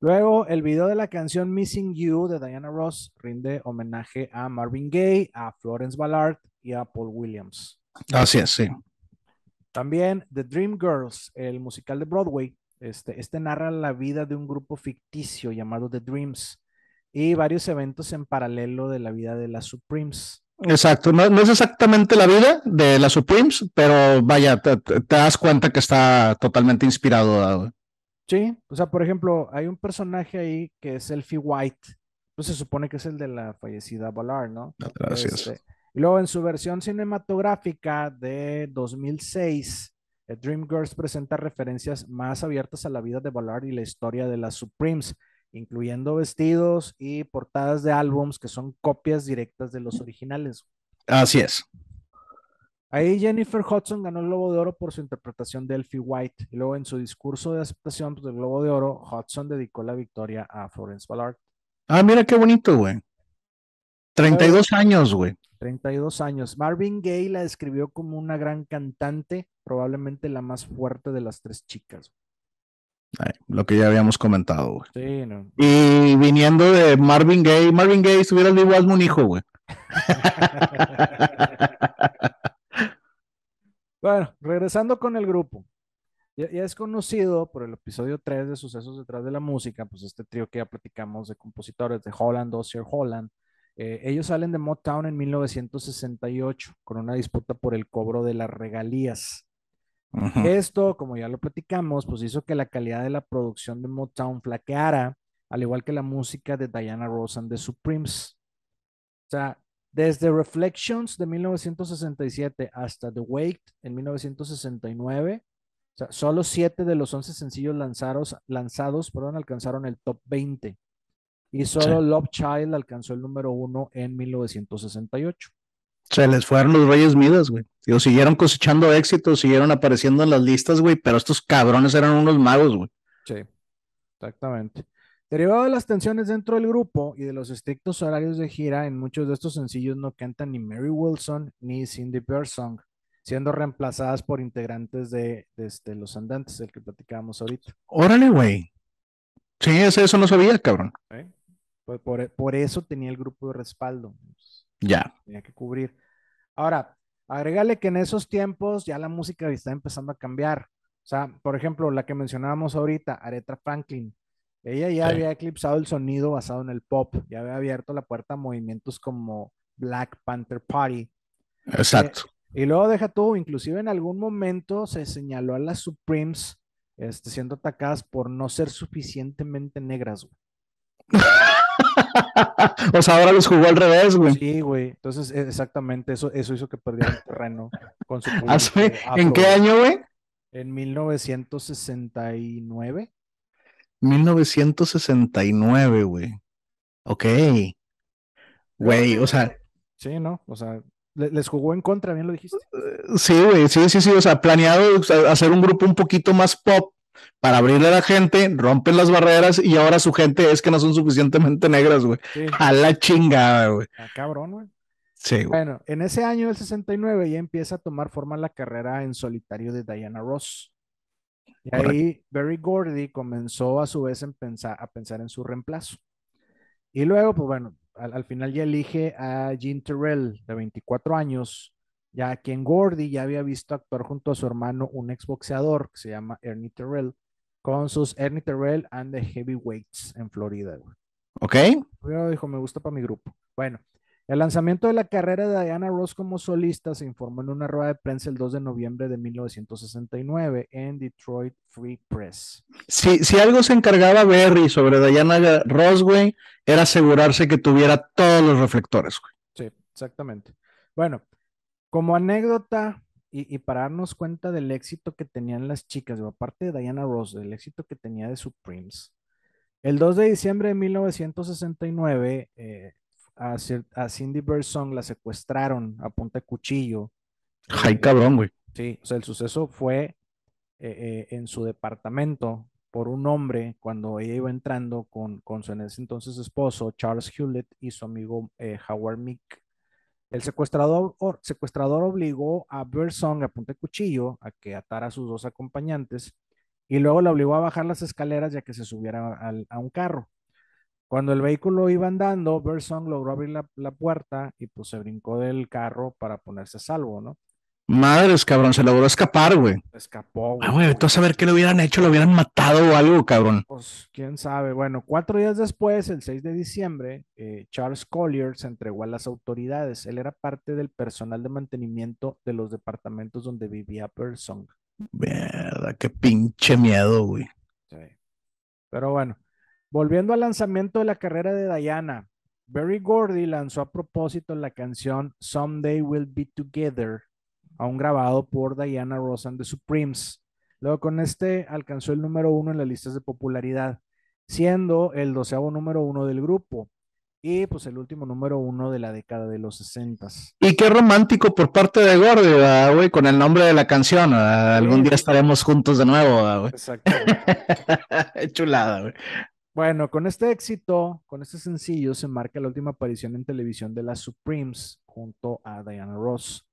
Luego, el video de la canción Missing You de Diana Ross rinde homenaje a Marvin Gaye, a Florence Ballard y a Paul Williams. Así es, sí. También The Dream Girls, el musical de Broadway, este, este narra la vida de un grupo ficticio llamado The Dreams y varios eventos en paralelo de la vida de las Supremes. Exacto, no, es exactamente la vida de las Supremes, pero vaya, te, das cuenta que está totalmente inspirado. Sí, o sea, por ejemplo, hay un personaje ahí que es Elfie White, pues se supone que es el de la fallecida Ballard, ¿no? Gracias. Este, y luego en su versión cinematográfica de 2006, Dreamgirls presenta referencias más abiertas a la vida de Ballard y la historia de las Supremes incluyendo vestidos y portadas de álbums que son copias directas de los originales. Así es. Ahí Jennifer Hudson ganó el Globo de Oro por su interpretación de Elfie White. Y luego en su discurso de aceptación del Globo de Oro, Hudson dedicó la victoria a Florence Ballard. Ah, mira qué bonito, güey. 32 años, güey. 32 años. Marvin Gaye la describió como una gran cantante, probablemente la más fuerte de las tres chicas lo que ya habíamos comentado, güey. Sí, no. Y viniendo de Marvin Gaye, Marvin Gaye, estuviera vivo, hazme un hijo, güey. bueno, regresando con el grupo. Ya, es conocido por el episodio 3 de Sucesos detrás de la música, pues este trío que ya platicamos de compositores de Holland, Osier Holland. Eh, ellos salen de Motown en 1968 con una disputa por el cobro de las regalías. Esto, como ya lo platicamos, pues hizo que la calidad de la producción de Motown flaqueara, al igual que la música de Diana Ross and the Supremes. O sea, desde Reflections de 1967 hasta The Wake en 1969, o sea, solo siete de los 11 sencillos lanzados, lanzados perdón, alcanzaron el top 20 y solo Love Child alcanzó el número uno en 1968. Se les fueron los Reyes Midas, güey. Digo, siguieron cosechando éxitos, siguieron apareciendo en las listas, güey, pero estos cabrones eran unos magos, güey. Sí, exactamente. Derivado de las tensiones dentro del grupo y de los estrictos horarios de gira, en muchos de estos sencillos no cantan ni Mary Wilson ni Cindy Birdsong, siendo reemplazadas por integrantes de, este, Los Andantes, el que platicábamos ahorita. Órale, güey. Sí, eso no sabía, cabrón. Pues por, por, eso tenía el grupo de respaldo. Ya. Tenía que cubrir. Ahora, agrégale que en esos tiempos ya la música está empezando a cambiar. O sea, por ejemplo, la que mencionábamos ahorita, Aretha Franklin. Ella ya había eclipsado el sonido basado en el pop, ya había abierto la puerta a movimientos como Black Panther Party. Exacto. Eh, y luego deja tú, inclusive en algún momento se señaló a las Supremes este, siendo atacadas por no ser suficientemente negras. o sea, ahora los jugó al revés, güey. Sí, güey. Entonces, e, exactamente, eso, eso hizo que perdieran terreno con su ah, ¿En qué año, güey? En 1969. 1969, güey. Ok. Güey, o sea. Sí, ¿no? O sea, les jugó en contra, bien lo dijiste. Sí, güey, sí, sí, sí. O sea, planeado hacer un grupo un poquito más pop para abrirle a la gente, rompen las barreras y ahora su gente es que no son suficientemente negras, güey. A la chingada, güey. A cabrón, güey. Sí, güey. Bueno, en ese año del 69 ya empieza a tomar forma la carrera en solitario de Diana Ross. Y ahí Barry Gordy comenzó a su vez pensar, a pensar en su reemplazo. Y luego, pues bueno, al, final ya elige a Jean Terrell, de 24 años, ya quien Gordy ya había visto actuar junto a su hermano, un exboxeador que se llama Ernie Terrell, con sus Ernie Terrell and the Heavyweights en Florida. Ok. Pero dijo, me gusta para mi grupo. Bueno, el lanzamiento de la carrera de Diana Ross como solista se informó en una rueda de prensa el 2 de noviembre de 1969 en Detroit Free Press. Si, si algo se encargaba Berry sobre Diana Ross, güey, era asegurarse que tuviera todos los reflectores, güey. Sí, exactamente. Bueno, como anécdota y, para darnos cuenta del éxito que tenían las chicas, aparte de Diana Ross, del éxito que tenía de Supremes, el 2 de diciembre de 1969, eh, a, Cindy Birdsong la secuestraron a punta de cuchillo. Ay, cabrón, güey. Sí, o sea, el suceso fue eh, eh, en su departamento por un hombre cuando ella iba entrando con, con su en ese entonces esposo, Charles Hewlett, y su amigo Howard Mick. El secuestrador, secuestrador obligó a Birdsong a punta de cuchillo a que atara a sus dos acompañantes y luego la obligó a bajar las escaleras ya que se subiera a un carro. Cuando el vehículo iba andando, Bersong logró abrir la, puerta y pues se brincó del carro para ponerse a salvo, ¿no? Madres, cabrón, se logró escapar, güey. Escapó, güey. Ah, güey, tú a saber qué le hubieran hecho, lo hubieran matado o algo, cabrón. Pues quién sabe. Bueno, cuatro días después, el 6 de diciembre, eh, Charles Collier se entregó a las autoridades. Él era parte del personal de mantenimiento de los departamentos donde vivía Bersong. Verdad, qué pinche miedo, güey. Sí. Pero bueno, Volviendo al lanzamiento de la carrera de Diana, Berry Gordy lanzó a propósito la canción Someday We'll Be Together, aún grabado por Diana Ross and the Supremes. Luego con este alcanzó el número uno en las listas de popularidad, siendo el doceavo número uno del grupo y pues el último número uno de la década de los sesentas. Y qué romántico por parte de Gordy, güey, con el nombre de la canción. Algún día estaremos juntos de nuevo, güey. Exacto. Chulada, güey. Bueno, con este éxito, con este sencillo, se marca la última aparición en televisión de las Supremes junto a Diana Ross.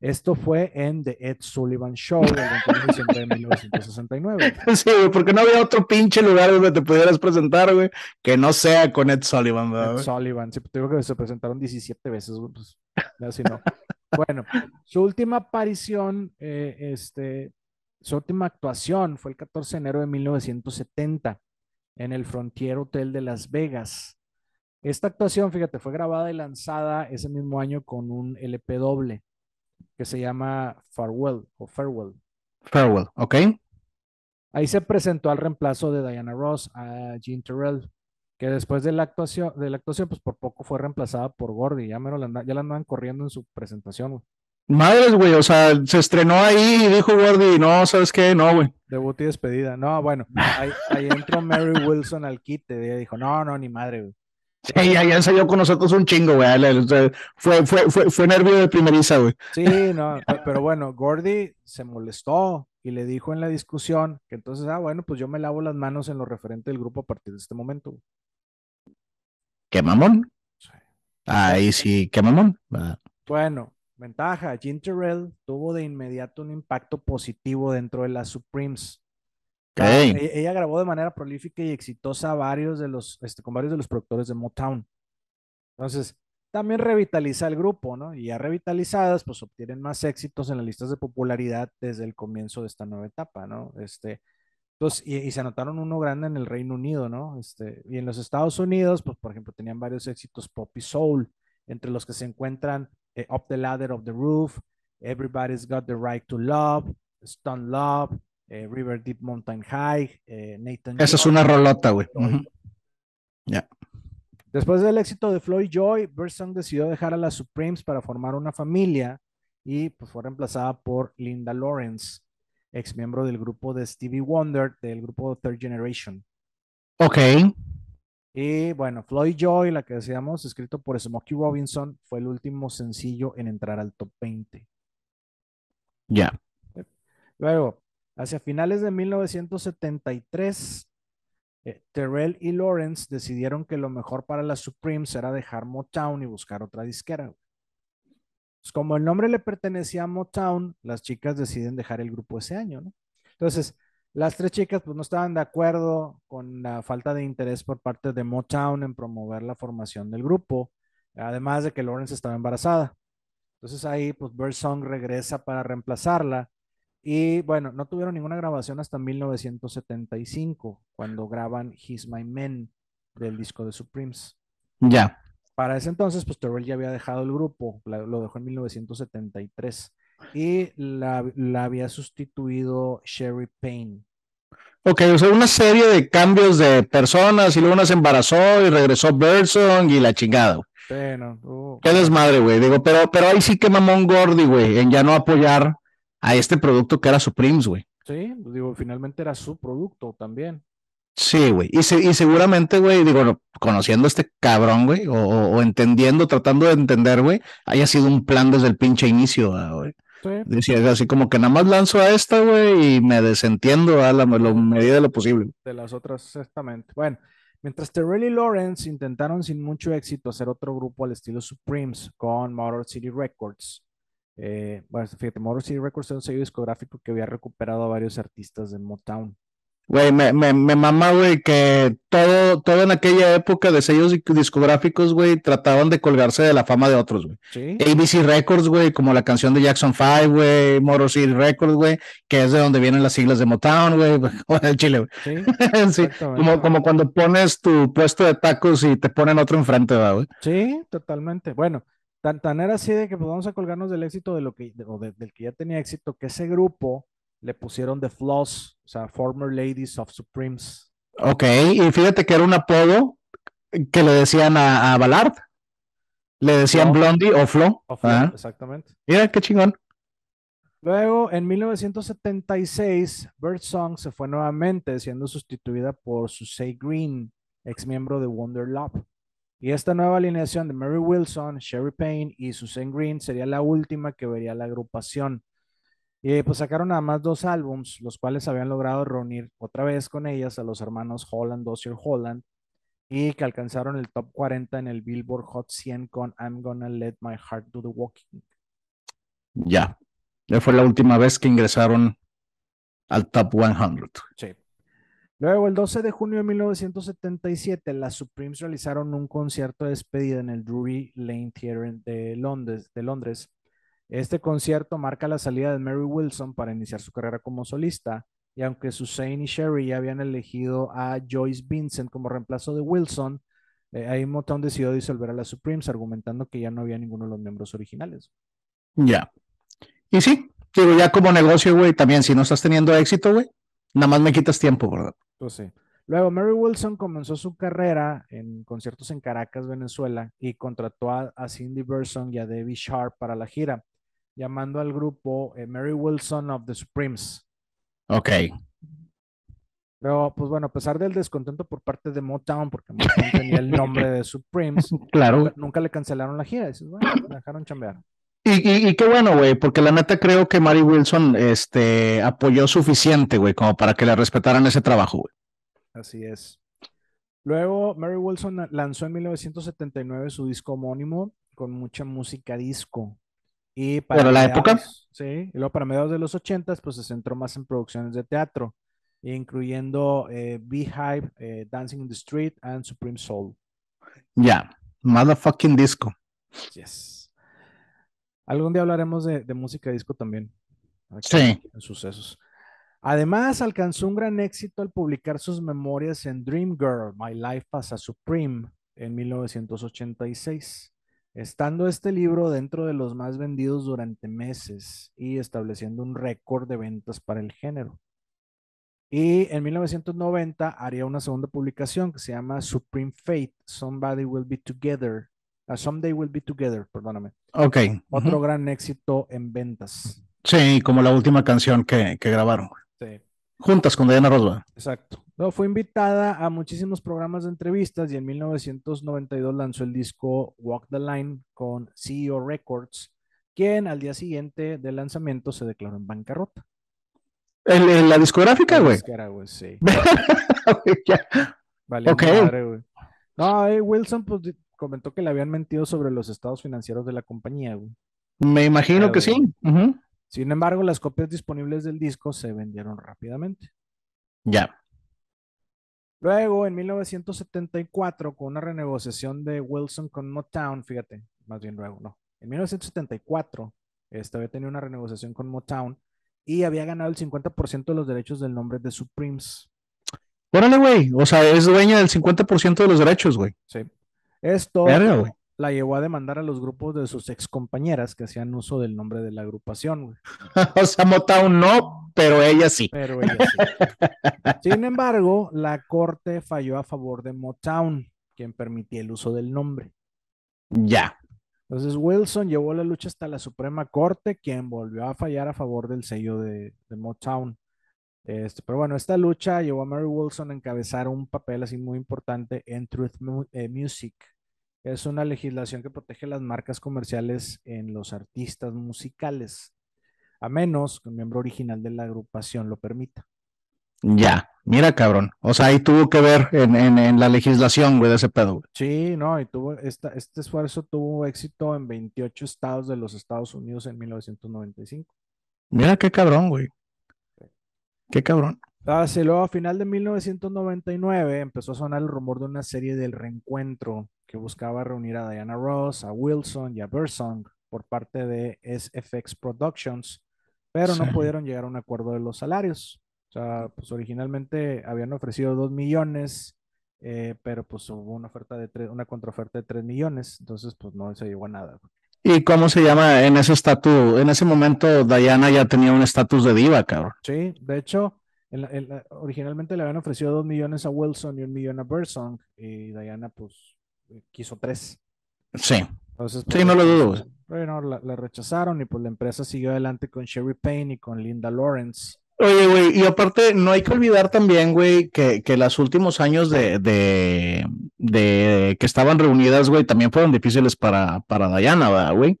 Esto fue en The Ed Sullivan Show el 21 de diciembre de 1969. Sí, güey, porque no había otro pinche lugar donde te pudieras presentar, güey, que no sea con Ed Sullivan, ¿verdad? Ed Sullivan, sí, te digo que se presentaron 17 veces, güey, pues, así no. bueno, su última aparición, eh, este, su última actuación fue el 14 de enero de 1970 en el Frontier Hotel de Las Vegas. Esta actuación, fíjate, fue grabada y lanzada ese mismo año con un LP doble que se llama Farewell o Farewell. Farewell, ok. Ahí se presentó al reemplazo de Diana Ross, a Jean Terrell, que después de la actuación, de la actuación, pues por poco fue reemplazada por Gordy. Ya, me la, ya la andaban corriendo en su presentación. Madres, güey, o sea, se estrenó ahí y dijo Gordy, no, ¿sabes qué? No, güey. Debut y despedida. No, bueno, ahí, ahí entró Mary Wilson al quite. Y ella dijo, no, no, ni madre, güey. Sí, ya, ya ensayó con nosotros un chingo, güey. Fue, fue, fue, fue nervio de primeriza, güey. Sí, no, pero bueno, Gordy se molestó y le dijo en la discusión que entonces, ah, bueno, pues yo me lavo las manos en lo referente del grupo a partir de este momento. ¿Qué mamón? Sí. Ahí sí, qué mamón. Bueno, ventaja, Jim Terrell tuvo de inmediato un impacto positivo dentro de las Supremes. E-, ella, grabó de manera prolífica y exitosa varios de los, este, con varios de los productores de Motown. Entonces, también revitaliza el grupo, ¿no? Y ya revitalizadas, pues obtienen más éxitos en las listas de popularidad desde el comienzo de esta nueva etapa, ¿no? Este, entonces, y, se anotaron uno grande en el Reino Unido, ¿no? Este, y en los Estados Unidos, pues por ejemplo, tenían varios éxitos pop y soul, entre los que se encuentran eh, Up the Ladder of the Roof, Everybody's Got the Right to Love, Stone Love, eh, River Deep Mountain High, eh, Nathan. Esa es una rolota, güey. Ya. Después del éxito de Floyd Joy, Song decidió dejar a las Supremes para formar una familia y pues, fue reemplazada por Linda Lawrence, ex miembro del grupo de Stevie Wonder, del grupo Third Generation. Ok. Y bueno, Floyd Joy, la que decíamos, escrito por Smokey Robinson, fue el último sencillo en entrar al top 20. Ya. Luego, Hacia finales de 1973, eh, Terrell y Lawrence decidieron que lo mejor para las Supremes era dejar Motown y buscar otra disquera. Pues como el nombre le pertenecía a Motown, las chicas deciden dejar el grupo ese año. Entonces, las tres chicas pues no estaban de acuerdo con la falta de interés por parte de Motown en promover la formación del grupo, además de que Lawrence estaba embarazada. Entonces ahí pues Birdsong regresa para reemplazarla y bueno, no tuvieron ninguna grabación hasta 1975, cuando graban He's My Man del disco de Supremes. Ya. Para ese entonces, pues Terrell ya había dejado el grupo, lo dejó en 1973 y la, la, había sustituido Sherry Payne. Ok, o sea, una serie de cambios de personas y luego una se embarazó y regresó Berson y la chingada. Sí, no, uh, Qué desmadre, güey. Digo, pero, pero ahí sí que mamón Gordy, güey, en ya no apoyar a este producto que era Supremes, güey. Sí, digo, finalmente era su producto también. Sí, güey. Y, y seguramente, güey, digo, conociendo a este cabrón, güey, o, entendiendo, tratando de entender, güey, haya sido un plan desde el pinche inicio, güey. Sí. Decía así como que nada más lanzo a esta, güey, y me desentiendo a la, medida de lo posible. De las otras, exactamente. Bueno, mientras Terrell y Lawrence intentaron sin mucho éxito hacer otro grupo al estilo Supremes con Motor City Records, eh, bueno, fíjate, Motor City Records es un sello discográfico que había recuperado a varios artistas de Motown. Güey, me, me, me mama, güey, que todo, todo en aquella época de sellos discográficos, güey, trataban de colgarse de la fama de otros, güey. ¿Sí? ABC Records, güey, como la canción de Jackson 5, güey, Motor City Records, güey, que es de donde vienen las siglas de Motown, güey, o el Chile, güey. Sí, sí como, como cuando pones tu puesto de tacos y te ponen otro enfrente, güey. Sí, totalmente. Bueno, Tan, era así de que pues, vamos a colgarnos del éxito de lo que, o del que ya tenía éxito, que ese grupo le pusieron The Floss, o sea, Former Ladies of Supremes. Ok, y fíjate que era un apodo que le decían a, Ballard. Le decían Blondie o Flo. exactamente. Mira, qué chingón. Luego, en 1976, Birdsong se fue nuevamente, siendo sustituida por Susay Green, ex miembro de Wonder Love. Y esta nueva alineación de Mary Wilson, Sherry Payne y Susan Green sería la última que vería la agrupación. Y pues sacaron nada más dos álbums, los cuales habían logrado reunir otra vez con ellas a los hermanos Holland, Dossier Holland, y que alcanzaron el top 40 en el Billboard Hot 100 con I'm Gonna Let My Heart Do the Walking. Ya. Ya fue la última vez que ingresaron al top 100. Sí. Luego, el 12 de junio de 1977, las Supremes realizaron un concierto de despedida en el Drury Lane Theatre de Londres, de Londres. Este concierto marca la salida de Mary Wilson para iniciar su carrera como solista, y aunque Suzanne y Sherry ya habían elegido a Joyce Vincent como reemplazo de Wilson, eh, ahí Motown decidió disolver a las Supremes, argumentando que ya no había ninguno de los miembros originales. Ya. Y sí, digo, ya como negocio, güey, también si no estás teniendo éxito, güey, nada más me quitas tiempo, ¿verdad? Pues sí. Luego, Mary Wilson comenzó su carrera en conciertos en Caracas, Venezuela, y contrató a, Cindy Burson y a Debbie Sharp para la gira, llamando al grupo eh, Mary Wilson of the Supremes. Ok. Pero, pues bueno, a pesar del descontento por parte de Motown, porque Motown tenía el nombre de Supremes, claro. nunca, le cancelaron la gira. Dices, bueno, dejaron chambear. Y, y, qué bueno, güey, porque la neta creo que Mary Wilson este, apoyó suficiente, güey, como para que le respetaran ese trabajo, güey. Así es. Luego, Mary Wilson lanzó en 1979 su disco homónimo con mucha música disco. Y para la época? Sí, y luego para mediados de los 80 pues se centró más en producciones de teatro, incluyendo eh, Beehive, eh, Dancing in the Street and Supreme Soul. Ya, motherfucking disco. Yes. Algún día hablaremos de, música disco también. sí. En sucesos. Además, alcanzó un gran éxito al publicar sus memorias en Dream Girl, My Life as a Supreme, en 1986, estando este libro dentro de los más vendidos durante meses y estableciendo un récord de ventas para el género. Y en 1990 haría una segunda publicación que se llama Supreme Fate, Somebody Will Be Together, Someday We'll Be Together, perdóname. Ok. Otro gran éxito en ventas. Sí, como la última canción que, grabaron. Sí. Juntas con Diana Ross. Exacto. No, fue invitada a muchísimos programas de entrevistas y en 1992 lanzó el disco Walk the Line con CEO Records, quien al día siguiente del lanzamiento se declaró en bancarrota. ¿En, la discográfica, güey? güey, sí. vale, madre, güey. No, eh, Wilson, pues comentó que le habían mentido sobre los estados financieros de la compañía, Me imagino que sí. Sin embargo, las copias disponibles del disco se vendieron rápidamente. Ya. Luego, en 1974, con una renegociación de Wilson con Motown, fíjate, más bien luego, no. En 1974, este había tenido una renegociación con Motown y había ganado el 50% de los derechos del nombre de Supremes. Órale, güey. O sea, es dueña del 50% de los derechos, güey. Sí. Esto la llevó a demandar a los grupos de sus ex compañeras que hacían uso del nombre de la agrupación, güey. o sea, Motown no, pero ella sí. Pero ella sí. Sin embargo, la corte falló a favor de Motown, quien permitía el uso del nombre. Ya. Entonces Wilson llevó la lucha hasta la Suprema Corte, quien volvió a fallar a favor del sello de, Motown. Este, pero bueno, esta lucha llevó a Mary Wilson a encabezar un papel así muy importante en Truth eh, Music, es una legislación que protege las marcas comerciales en los artistas musicales, a menos que un miembro original de la agrupación lo permita. Ya, mira cabrón. O sea, ahí tuvo que ver en, la legislación, güey, de ese pedo. Sí, no, y tuvo, esta, este esfuerzo tuvo éxito en 28 estados de los Estados Unidos en 1995. Mira qué cabrón, güey. Qué cabrón. Ah, luego a final de 1999 empezó a sonar el rumor de una serie del reencuentro que buscaba reunir a Diana Ross, a Wilson y a Bersong por parte de SFX Productions, pero no pudieron llegar a un acuerdo de los salarios. O sea, pues originalmente habían ofrecido dos millones, eh, pero pues hubo una oferta de tres, una contraoferta de tres millones, entonces pues no se llegó a nada. ¿Y cómo se llama en ese estatus? En ese momento Diana ya tenía un estatus de diva, cabrón. Sí, de hecho, originalmente le habían ofrecido dos millones a Wilson y un millón a Bersong, y Diana pues quiso tres. Sí. Entonces, sí, no lo dudo. Bueno, la, rechazaron y pues la empresa siguió adelante con Sherry Payne y con Linda Lawrence. Oye, güey, y aparte, no hay que olvidar también, güey, que, que los últimos años de, de, de, que estaban reunidas, güey, también fueron difíciles para, para Diana, ¿verdad, güey?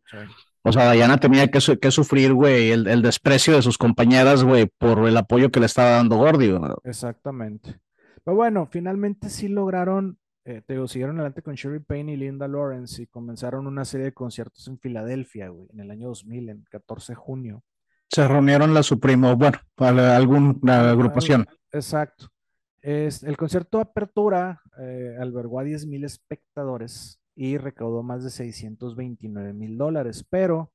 O sea, Diana tenía que, que sufrir, güey, el, el, desprecio de sus compañeras, güey, por el apoyo que le estaba dando Gordy, Exactamente. Pero bueno, finalmente sí lograron eh, te digo, siguieron adelante con Sherry Payne y Linda Lawrence y comenzaron una serie de conciertos en Filadelfia, güey, en el año 2000, en 14 de junio. Se reunieron la Supremo, bueno, para alguna agrupación. Exacto. Es, el concierto de apertura eh, albergó a 10 mil espectadores y recaudó más de 629 mil dólares, pero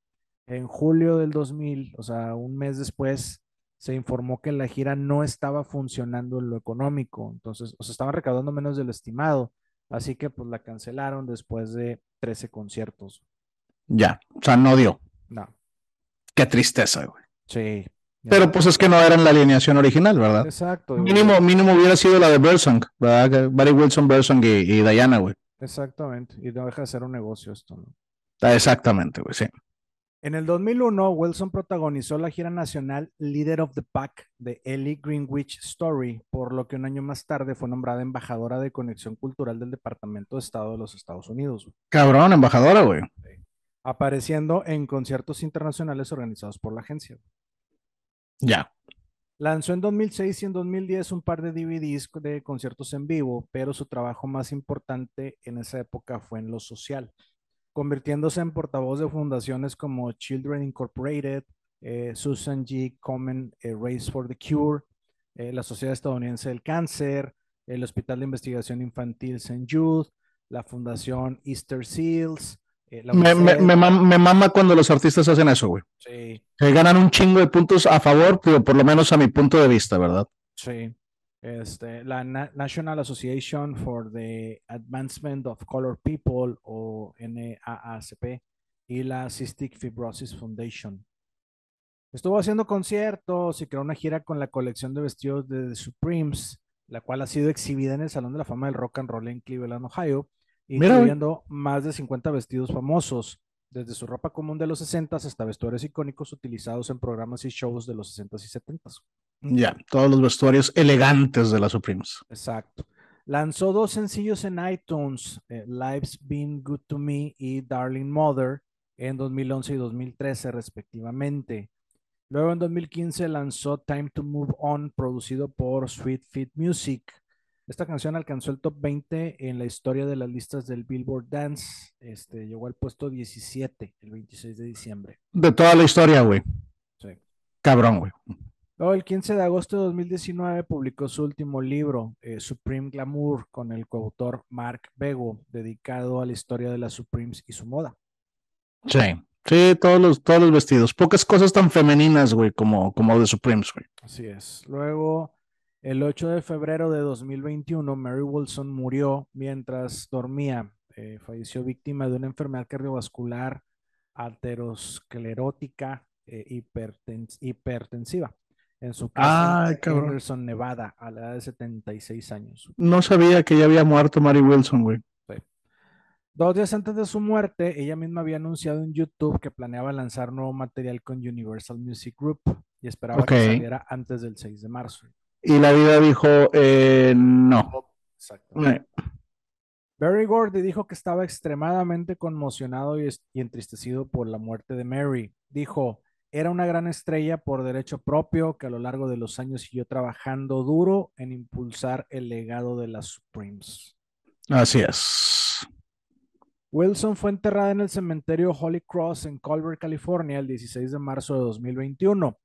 en julio del 2000, o sea, un mes después, se informó que la gira no estaba funcionando en lo económico, entonces, o sea, estaban recaudando menos de lo estimado, así que pues la cancelaron después de 13 conciertos. Ya, o sea, no dio. No. Qué tristeza, güey. Sí. Pero pues es que no era en la alineación original, ¿verdad? Exacto. Mínimo, mínimo hubiera sido la de Bersong, ¿verdad? Barry Wilson, Bersong y, y Diana, güey. Exactamente. Y no deja de ser un negocio esto, ¿no? Ah, exactamente, güey, sí. En el 2001, Wilson protagonizó la gira nacional Leader of the Pack de Ellie Greenwich Story, por lo que un año más tarde fue nombrada embajadora de conexión cultural del Departamento de Estado de los Estados Unidos. Cabrón, embajadora, güey. Apareciendo en conciertos internacionales organizados por la agencia. Ya. Lanzó en 2006 y en 2010 un par de DVDs de conciertos en vivo, pero su trabajo más importante en esa época fue en lo social convirtiéndose en portavoz de fundaciones como Children Incorporated, eh, Susan G. Komen eh, Race for the Cure, eh, la Sociedad Estadounidense del Cáncer, el Hospital de Investigación Infantil St. Jude, la Fundación Easter Seals. Me, me, me, mama cuando los artistas hacen eso, güey. Sí. Que ganan un chingo de puntos a favor, pero por lo menos a mi punto de vista, ¿verdad? Sí. Este, la National Association for the Advancement of Color People o NAACP y la Cystic Fibrosis Foundation. Estuvo haciendo conciertos y creó una gira con la colección de vestidos de The Supremes, la cual ha sido exhibida en el Salón de la Fama del Rock and Roll en Cleveland, Ohio, incluyendo más de 50 vestidos famosos, desde su ropa común de los 60 hasta vestuarios icónicos utilizados en programas y shows de los 60s y 70s. Ya, todos los vestuarios elegantes de las Supremes. Exacto. Lanzó dos sencillos en iTunes, eh, Life's Been Good to Me y Darling Mother, en 2011 y 2013 respectivamente. Luego en 2015 lanzó Time to Move On, producido por Sweet Fit Music. Esta canción alcanzó el top 20 en la historia de las listas del Billboard Dance. Este, llegó al puesto 17 el 26 de diciembre. De toda la historia, güey. Sí. Cabrón, güey. Luego, el 15 de agosto de 2019 publicó su último libro, eh, Supreme Glamour, con el coautor Mark Bego, dedicado a la historia de las Supremes y su moda. Sí, sí, todos los, todos los vestidos. Pocas cosas tan femeninas, güey, como, como de Supremes, güey. Así es. Luego, el 8 de febrero de 2021, Mary Wilson murió mientras dormía. Eh, falleció víctima de una enfermedad cardiovascular aterosclerótica eh, hipertensiva en su casa en Henderson, Nevada, a la edad de 76 años. No sabía que ya había muerto Mary Wilson, güey. Dos días antes de su muerte, ella misma había anunciado en YouTube que planeaba lanzar nuevo material con Universal Music Group y esperaba que saliera antes del 6 de marzo. Y la vida dijo, eh, no. Exacto. Barry Gordy dijo que estaba extremadamente conmocionado y, y entristecido por la muerte de Mary. Dijo, era una gran estrella por derecho propio que a lo largo de los años siguió trabajando duro en impulsar el legado de las Supremes. Así es. Wilson fue enterrada en el cementerio Holy Cross en Culver, California, el 16 de marzo de 2021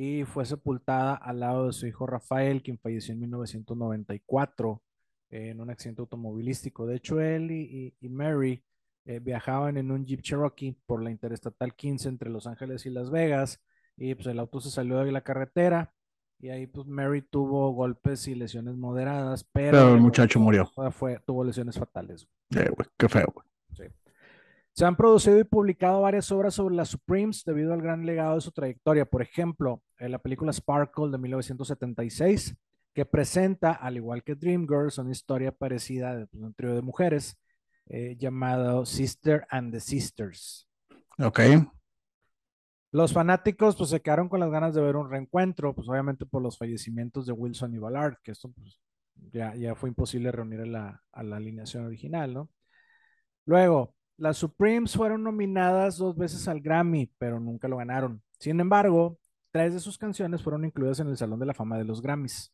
y fue sepultada al lado de su hijo Rafael, quien falleció en 1994 en un accidente automovilístico. De hecho, él y Mary eh, viajaban en un Jeep Cherokee por la Interestatal 15 entre Los Ángeles y Las Vegas y pues el auto se salió de la carretera y ahí pues Mary tuvo golpes y lesiones moderadas, pero, el muchacho murió. Fue, tuvo lesiones fatales. Eh, qué feo, Se han producido y publicado varias obras sobre las Supremes debido al gran legado de su trayectoria. Por ejemplo, en la película Sparkle de 1976, que presenta, al igual que Dreamgirls, una historia parecida de pues, un trío de mujeres eh, llamado Sister and the Sisters. Ok. Los fanáticos pues se quedaron con las ganas de ver un reencuentro, pues obviamente por los fallecimientos de Wilson y Ballard, que esto pues, ya, ya fue imposible reunir a la, a la alineación original, ¿no? Luego, las Supremes fueron nominadas dos veces al Grammy, pero nunca lo ganaron. Sin embargo, tres de sus canciones fueron incluidas en el Salón de la Fama de los Grammys.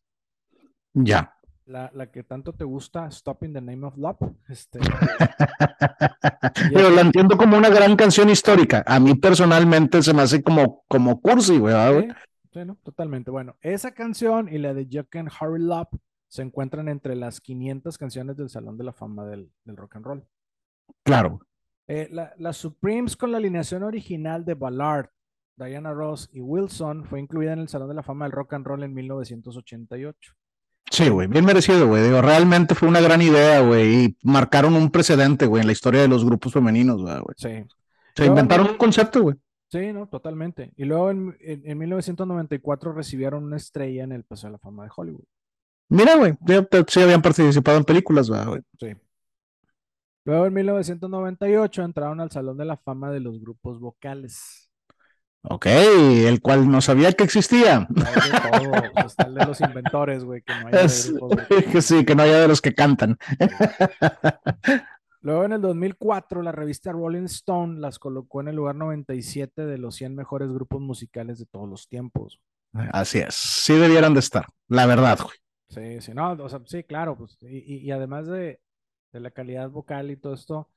Ya. La, la que tanto te gusta, Stop in the Name of Love. Este, Pero la entiendo como una gran canción histórica. A mí personalmente se me hace como, como cursi, güey. ¿verdad, güey? Sí, sí, ¿no? Totalmente. Bueno, esa canción y la de You Can Hurry Up se encuentran entre las 500 canciones del Salón de la Fama del, del Rock and Roll. Claro. Eh, la, la Supremes con la alineación original de Ballard, Diana Ross y Wilson fue incluida en el Salón de la Fama del Rock and Roll en 1988. Sí, güey, bien merecido, güey. Digo, realmente fue una gran idea, güey, y marcaron un precedente, güey, en la historia de los grupos femeninos, güey. Sí. Se inventaron un concepto, güey. Sí, no, totalmente. Y luego en, en- en 1994 recibieron una estrella en el Paseo de la Fama de Hollywood. Mira, güey, sí habían participado en películas, güey. Sí. Luego en 1998 entraron al Salón de la Fama de los grupos vocales. Ok, el cual no sabía que existía. Hay de todo, está el de los inventores, güey, que no hay de grupos que sí, que no haya de los que cantan. Luego en el 2004 la revista Rolling Stone las colocó en el lugar 97 de los 100 mejores grupos musicales de todos los tiempos. Así es, sí debieran de estar, la verdad, güey. Sí, sí, no, o sea, sí, claro, pues, y, y- y además de, de la calidad vocal y todo esto,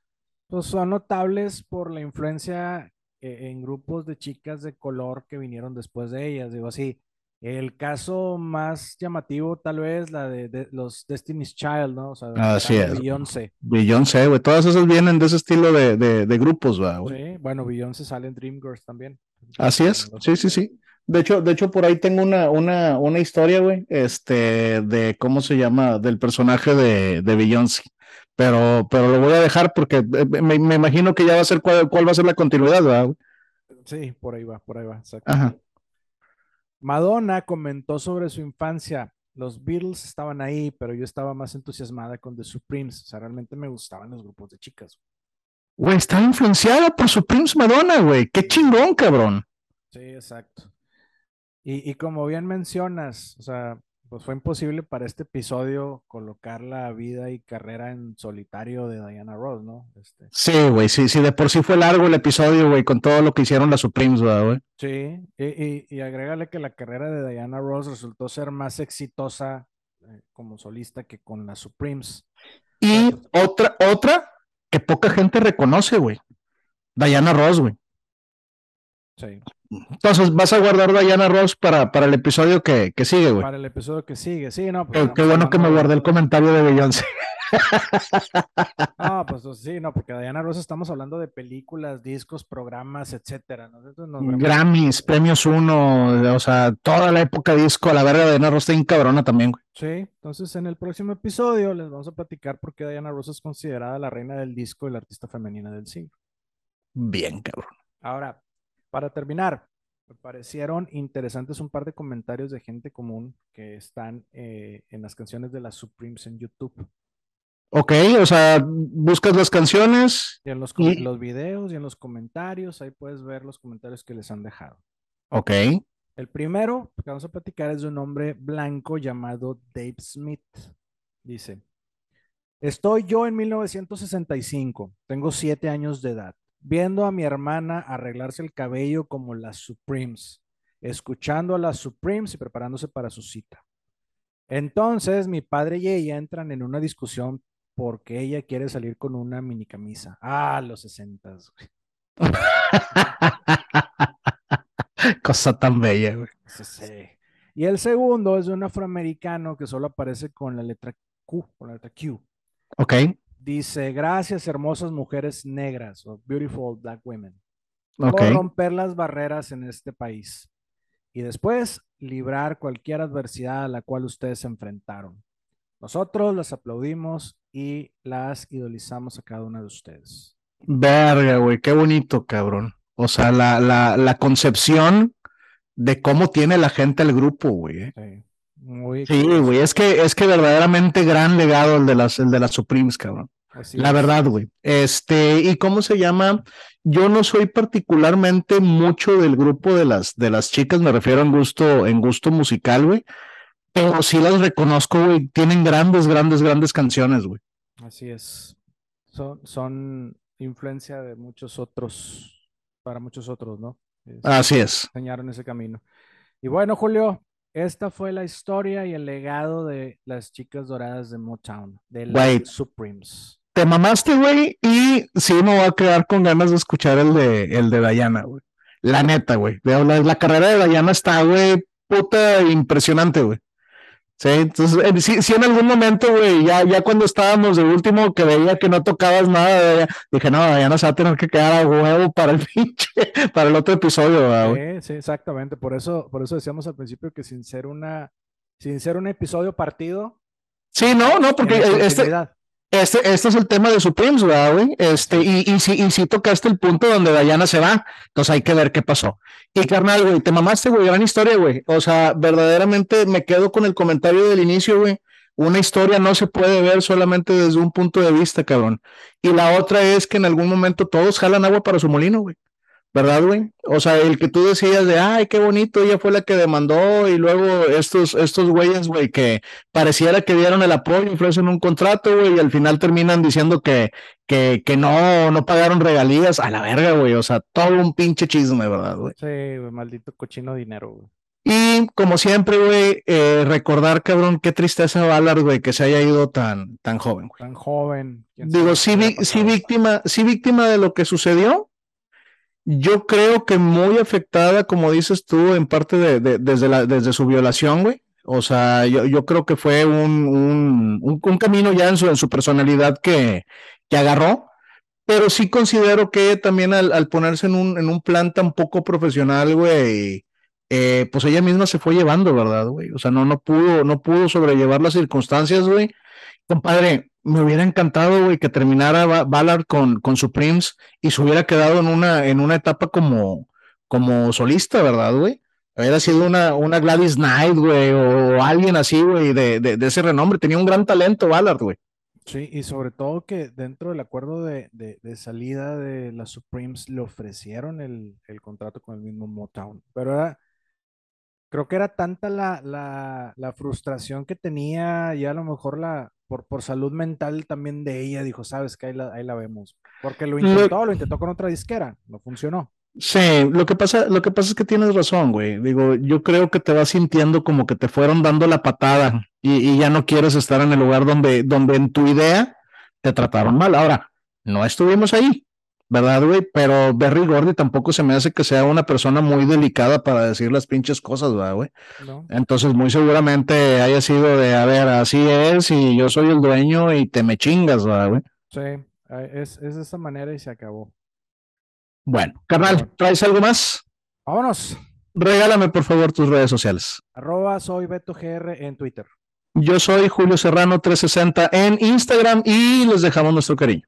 pues son notables por la influencia eh, en grupos de chicas de color que vinieron después de ellas, digo así. El caso más llamativo, tal vez, la de, de los Destiny's Child, ¿no? O sea, donde Así es. Beyoncé. Beyoncé, güey, todas esas vienen de ese estilo de, de, de grupos, güey. Sí, bueno, Beyoncé sale en Dreamgirls también. Así es, sí, sí, sí. De hecho, de hecho, por ahí tengo una, una, una historia, güey, este, de cómo se llama, del personaje de, de Beyoncé. Pero, pero lo voy a dejar porque eh, me, me imagino que ya va a ser cuál, cuál va a ser la continuidad, ¿verdad? Sí, por ahí va, por ahí va. exacto. Ajá. Madonna comentó sobre su infancia. Los Beatles estaban ahí, pero yo estaba más entusiasmada con The Supremes. O sea, realmente me gustaban los grupos de chicas. Güey, está influenciada por su Prince Madonna, güey. Qué chingón, cabrón. Sí, exacto. Y, y como bien mencionas, o sea, pues fue imposible para este episodio colocar la vida y carrera en solitario de Diana Ross, ¿no? Este, Sí, güey, sí, sí, de por sí fue largo el episodio, güey, con todo lo que hicieron las Supremes, ¿verdad, güey? sí, y, y, y agrégale que la carrera de Diana Ross resultó ser más exitosa eh, como solista que con las Supremes. Y otra, otra que poca gente reconoce, güey. Diana Ross, güey. Sí. Entonces, vas a guardar Diana Ross para, para el episodio que, que sigue, güey. Para el episodio que sigue, sí, no. pues Qué, bueno que me guardé el comentario de Beyoncé. No, pues pues, sí, no, porque Diana Ross estamos hablando de películas, discos, programas, etcétera. Grammys, premios uno, o sea, toda la época disco, la verga de Diana Ross está cabrona también, güey. Sí, entonces en el próximo episodio les vamos a platicar por qué Diana Ross es considerada la reina del disco y la artista femenina del siglo. Bien, cabrón. Ahora, para terminar, me parecieron interesantes un par de comentarios de gente común que están eh, en las canciones de las Supremes en YouTube. Ok, o sea, buscas las canciones. Y en los, Y- los videos y en los comentarios, ahí puedes ver los comentarios que les han dejado. Ok, El primero que vamos a platicar es de un hombre blanco llamado Dave Smith. Dice, estoy yo en 1965, tengo siete años de edad, viendo a mi hermana arreglarse el cabello como las Supremes, escuchando a las Supremes y preparándose para su cita. Entonces mi padre y ella entran en una discusión porque ella quiere salir con una mini camisa. Ah, los sesentas. güey. cosa tan bella, güey. Sí, sí. Y el segundo es de un afroamericano que solo aparece con la letra Q, con la letra Q. Ok, Dice, gracias hermosas mujeres negras, o beautiful black women, por romper las barreras en este país. Y después, librar cualquier adversidad a la cual ustedes se enfrentaron. Nosotros las aplaudimos y las idolizamos a cada una de ustedes. Verga, güey, qué bonito, cabrón. O sea, la, la, la concepción de cómo tiene la gente el grupo, güey. eh. Sí, muy Sí, güey, es que, es que verdaderamente gran legado el de las, el de las Supremes, cabrón. Así La es. verdad, güey. Este, ¿y cómo se llama? Yo no soy particularmente mucho del grupo de las, de las chicas, me refiero en gusto, en gusto musical, güey. Pero sí las reconozco, güey. Tienen grandes, grandes, grandes canciones, güey. Así es. Son, son influencia de muchos otros, para muchos otros, ¿no? Es- Así es. enseñaron ese camino. Y bueno, Julio, esta fue la historia y el legado de las chicas doradas de Motown, de las Supremes. Te mamaste, güey, y sí me voy a quedar con ganas de escuchar el de, el de Diana, güey. La neta, güey. La, la carrera de Diana está, güey, puta impresionante, güey. Sí, entonces, sí, en algún momento, güey, ya, ya cuando estábamos de último que veía que no tocabas nada, dije, no, ya no se va a tener que quedar a huevo para el pinche, para el otro episodio, güey. Sí, sí, exactamente. Por eso, por eso decíamos al principio que sin ser una, sin ser un episodio partido. Sí, no, no, porque este, este, este es el tema de Supremes, güey? Este, y, y, si, y si tocaste el punto donde Dayana se va, entonces hay que ver qué pasó. Y carnal, güey, te mamaste, güey, gran historia, güey. O sea, verdaderamente me quedo con el comentario del inicio, güey. Una historia no se puede ver solamente desde un punto de vista, cabrón. Y la otra es que en algún momento todos jalan agua para su molino, güey. ¿Verdad, güey? O sea, el que tú decías de, ay, qué bonito, ella fue la que demandó y luego estos, estos güeyes, güey, que pareciera que dieron el apoyo, ofrecen un contrato, güey, y al final terminan diciendo que, que, que no, no pagaron regalías, a la verga, güey, o sea, todo un pinche chisme, ¿verdad, güey? Sí, güey, maldito cochino dinero, güey. Y como siempre, güey, eh, recordar, cabrón, qué tristeza Ballard, güey, que se haya ido tan, tan joven, güey. Tan joven. Digo, sí, sí, víctima, sí víctima de lo que sucedió, yo creo que muy afectada, como dices tú, en parte de, desde, la, desde su violación, güey. O sea, yo, yo creo que fue un, un, camino ya en su, en su personalidad que, que agarró, pero sí considero que también al, ponerse en un, en un plan tan poco profesional, güey, eh, pues ella misma se fue llevando, ¿verdad, güey? O sea, no, no pudo, no pudo sobrellevar las circunstancias, güey. Compadre, me hubiera encantado, güey, que terminara Ballard con, con Supremes y se hubiera quedado en una, en una etapa como, como solista, ¿verdad, güey? Hubiera sido una, una Gladys Knight, güey, o alguien así, güey, de, de, ese renombre. Tenía un gran talento, Ballard, güey. Sí, y sobre todo que dentro del acuerdo de, de salida de las Supremes le ofrecieron el, el, contrato con el mismo Motown. Pero era, creo que era tanta la, la, frustración que tenía y a lo mejor la, por, por salud mental también de ella, dijo, sabes que ahí la, ahí la vemos. Porque lo intentó, lo, intentó con otra disquera, no funcionó. Sí, lo que pasa, lo que pasa es que tienes razón, güey. Digo, yo creo que te vas sintiendo como que te fueron dando la patada y, y, ya no quieres estar en el lugar donde, donde en tu idea te trataron mal. Ahora, no estuvimos ahí. ¿Verdad, güey? Pero Berry Gordy tampoco se me hace que sea una persona muy delicada para decir las pinches cosas, ¿verdad, güey? Entonces, muy seguramente haya sido de, a ver, así es y yo soy el dueño y te me chingas, ¿verdad, güey? Sí, es, es de esa manera y se acabó. Bueno, carnal, ¿traes algo más? Vámonos. Regálame, por favor, tus redes sociales. Arroba soy Beto GR en Twitter. Yo soy Julio Serrano 360 en Instagram y les dejamos nuestro cariño.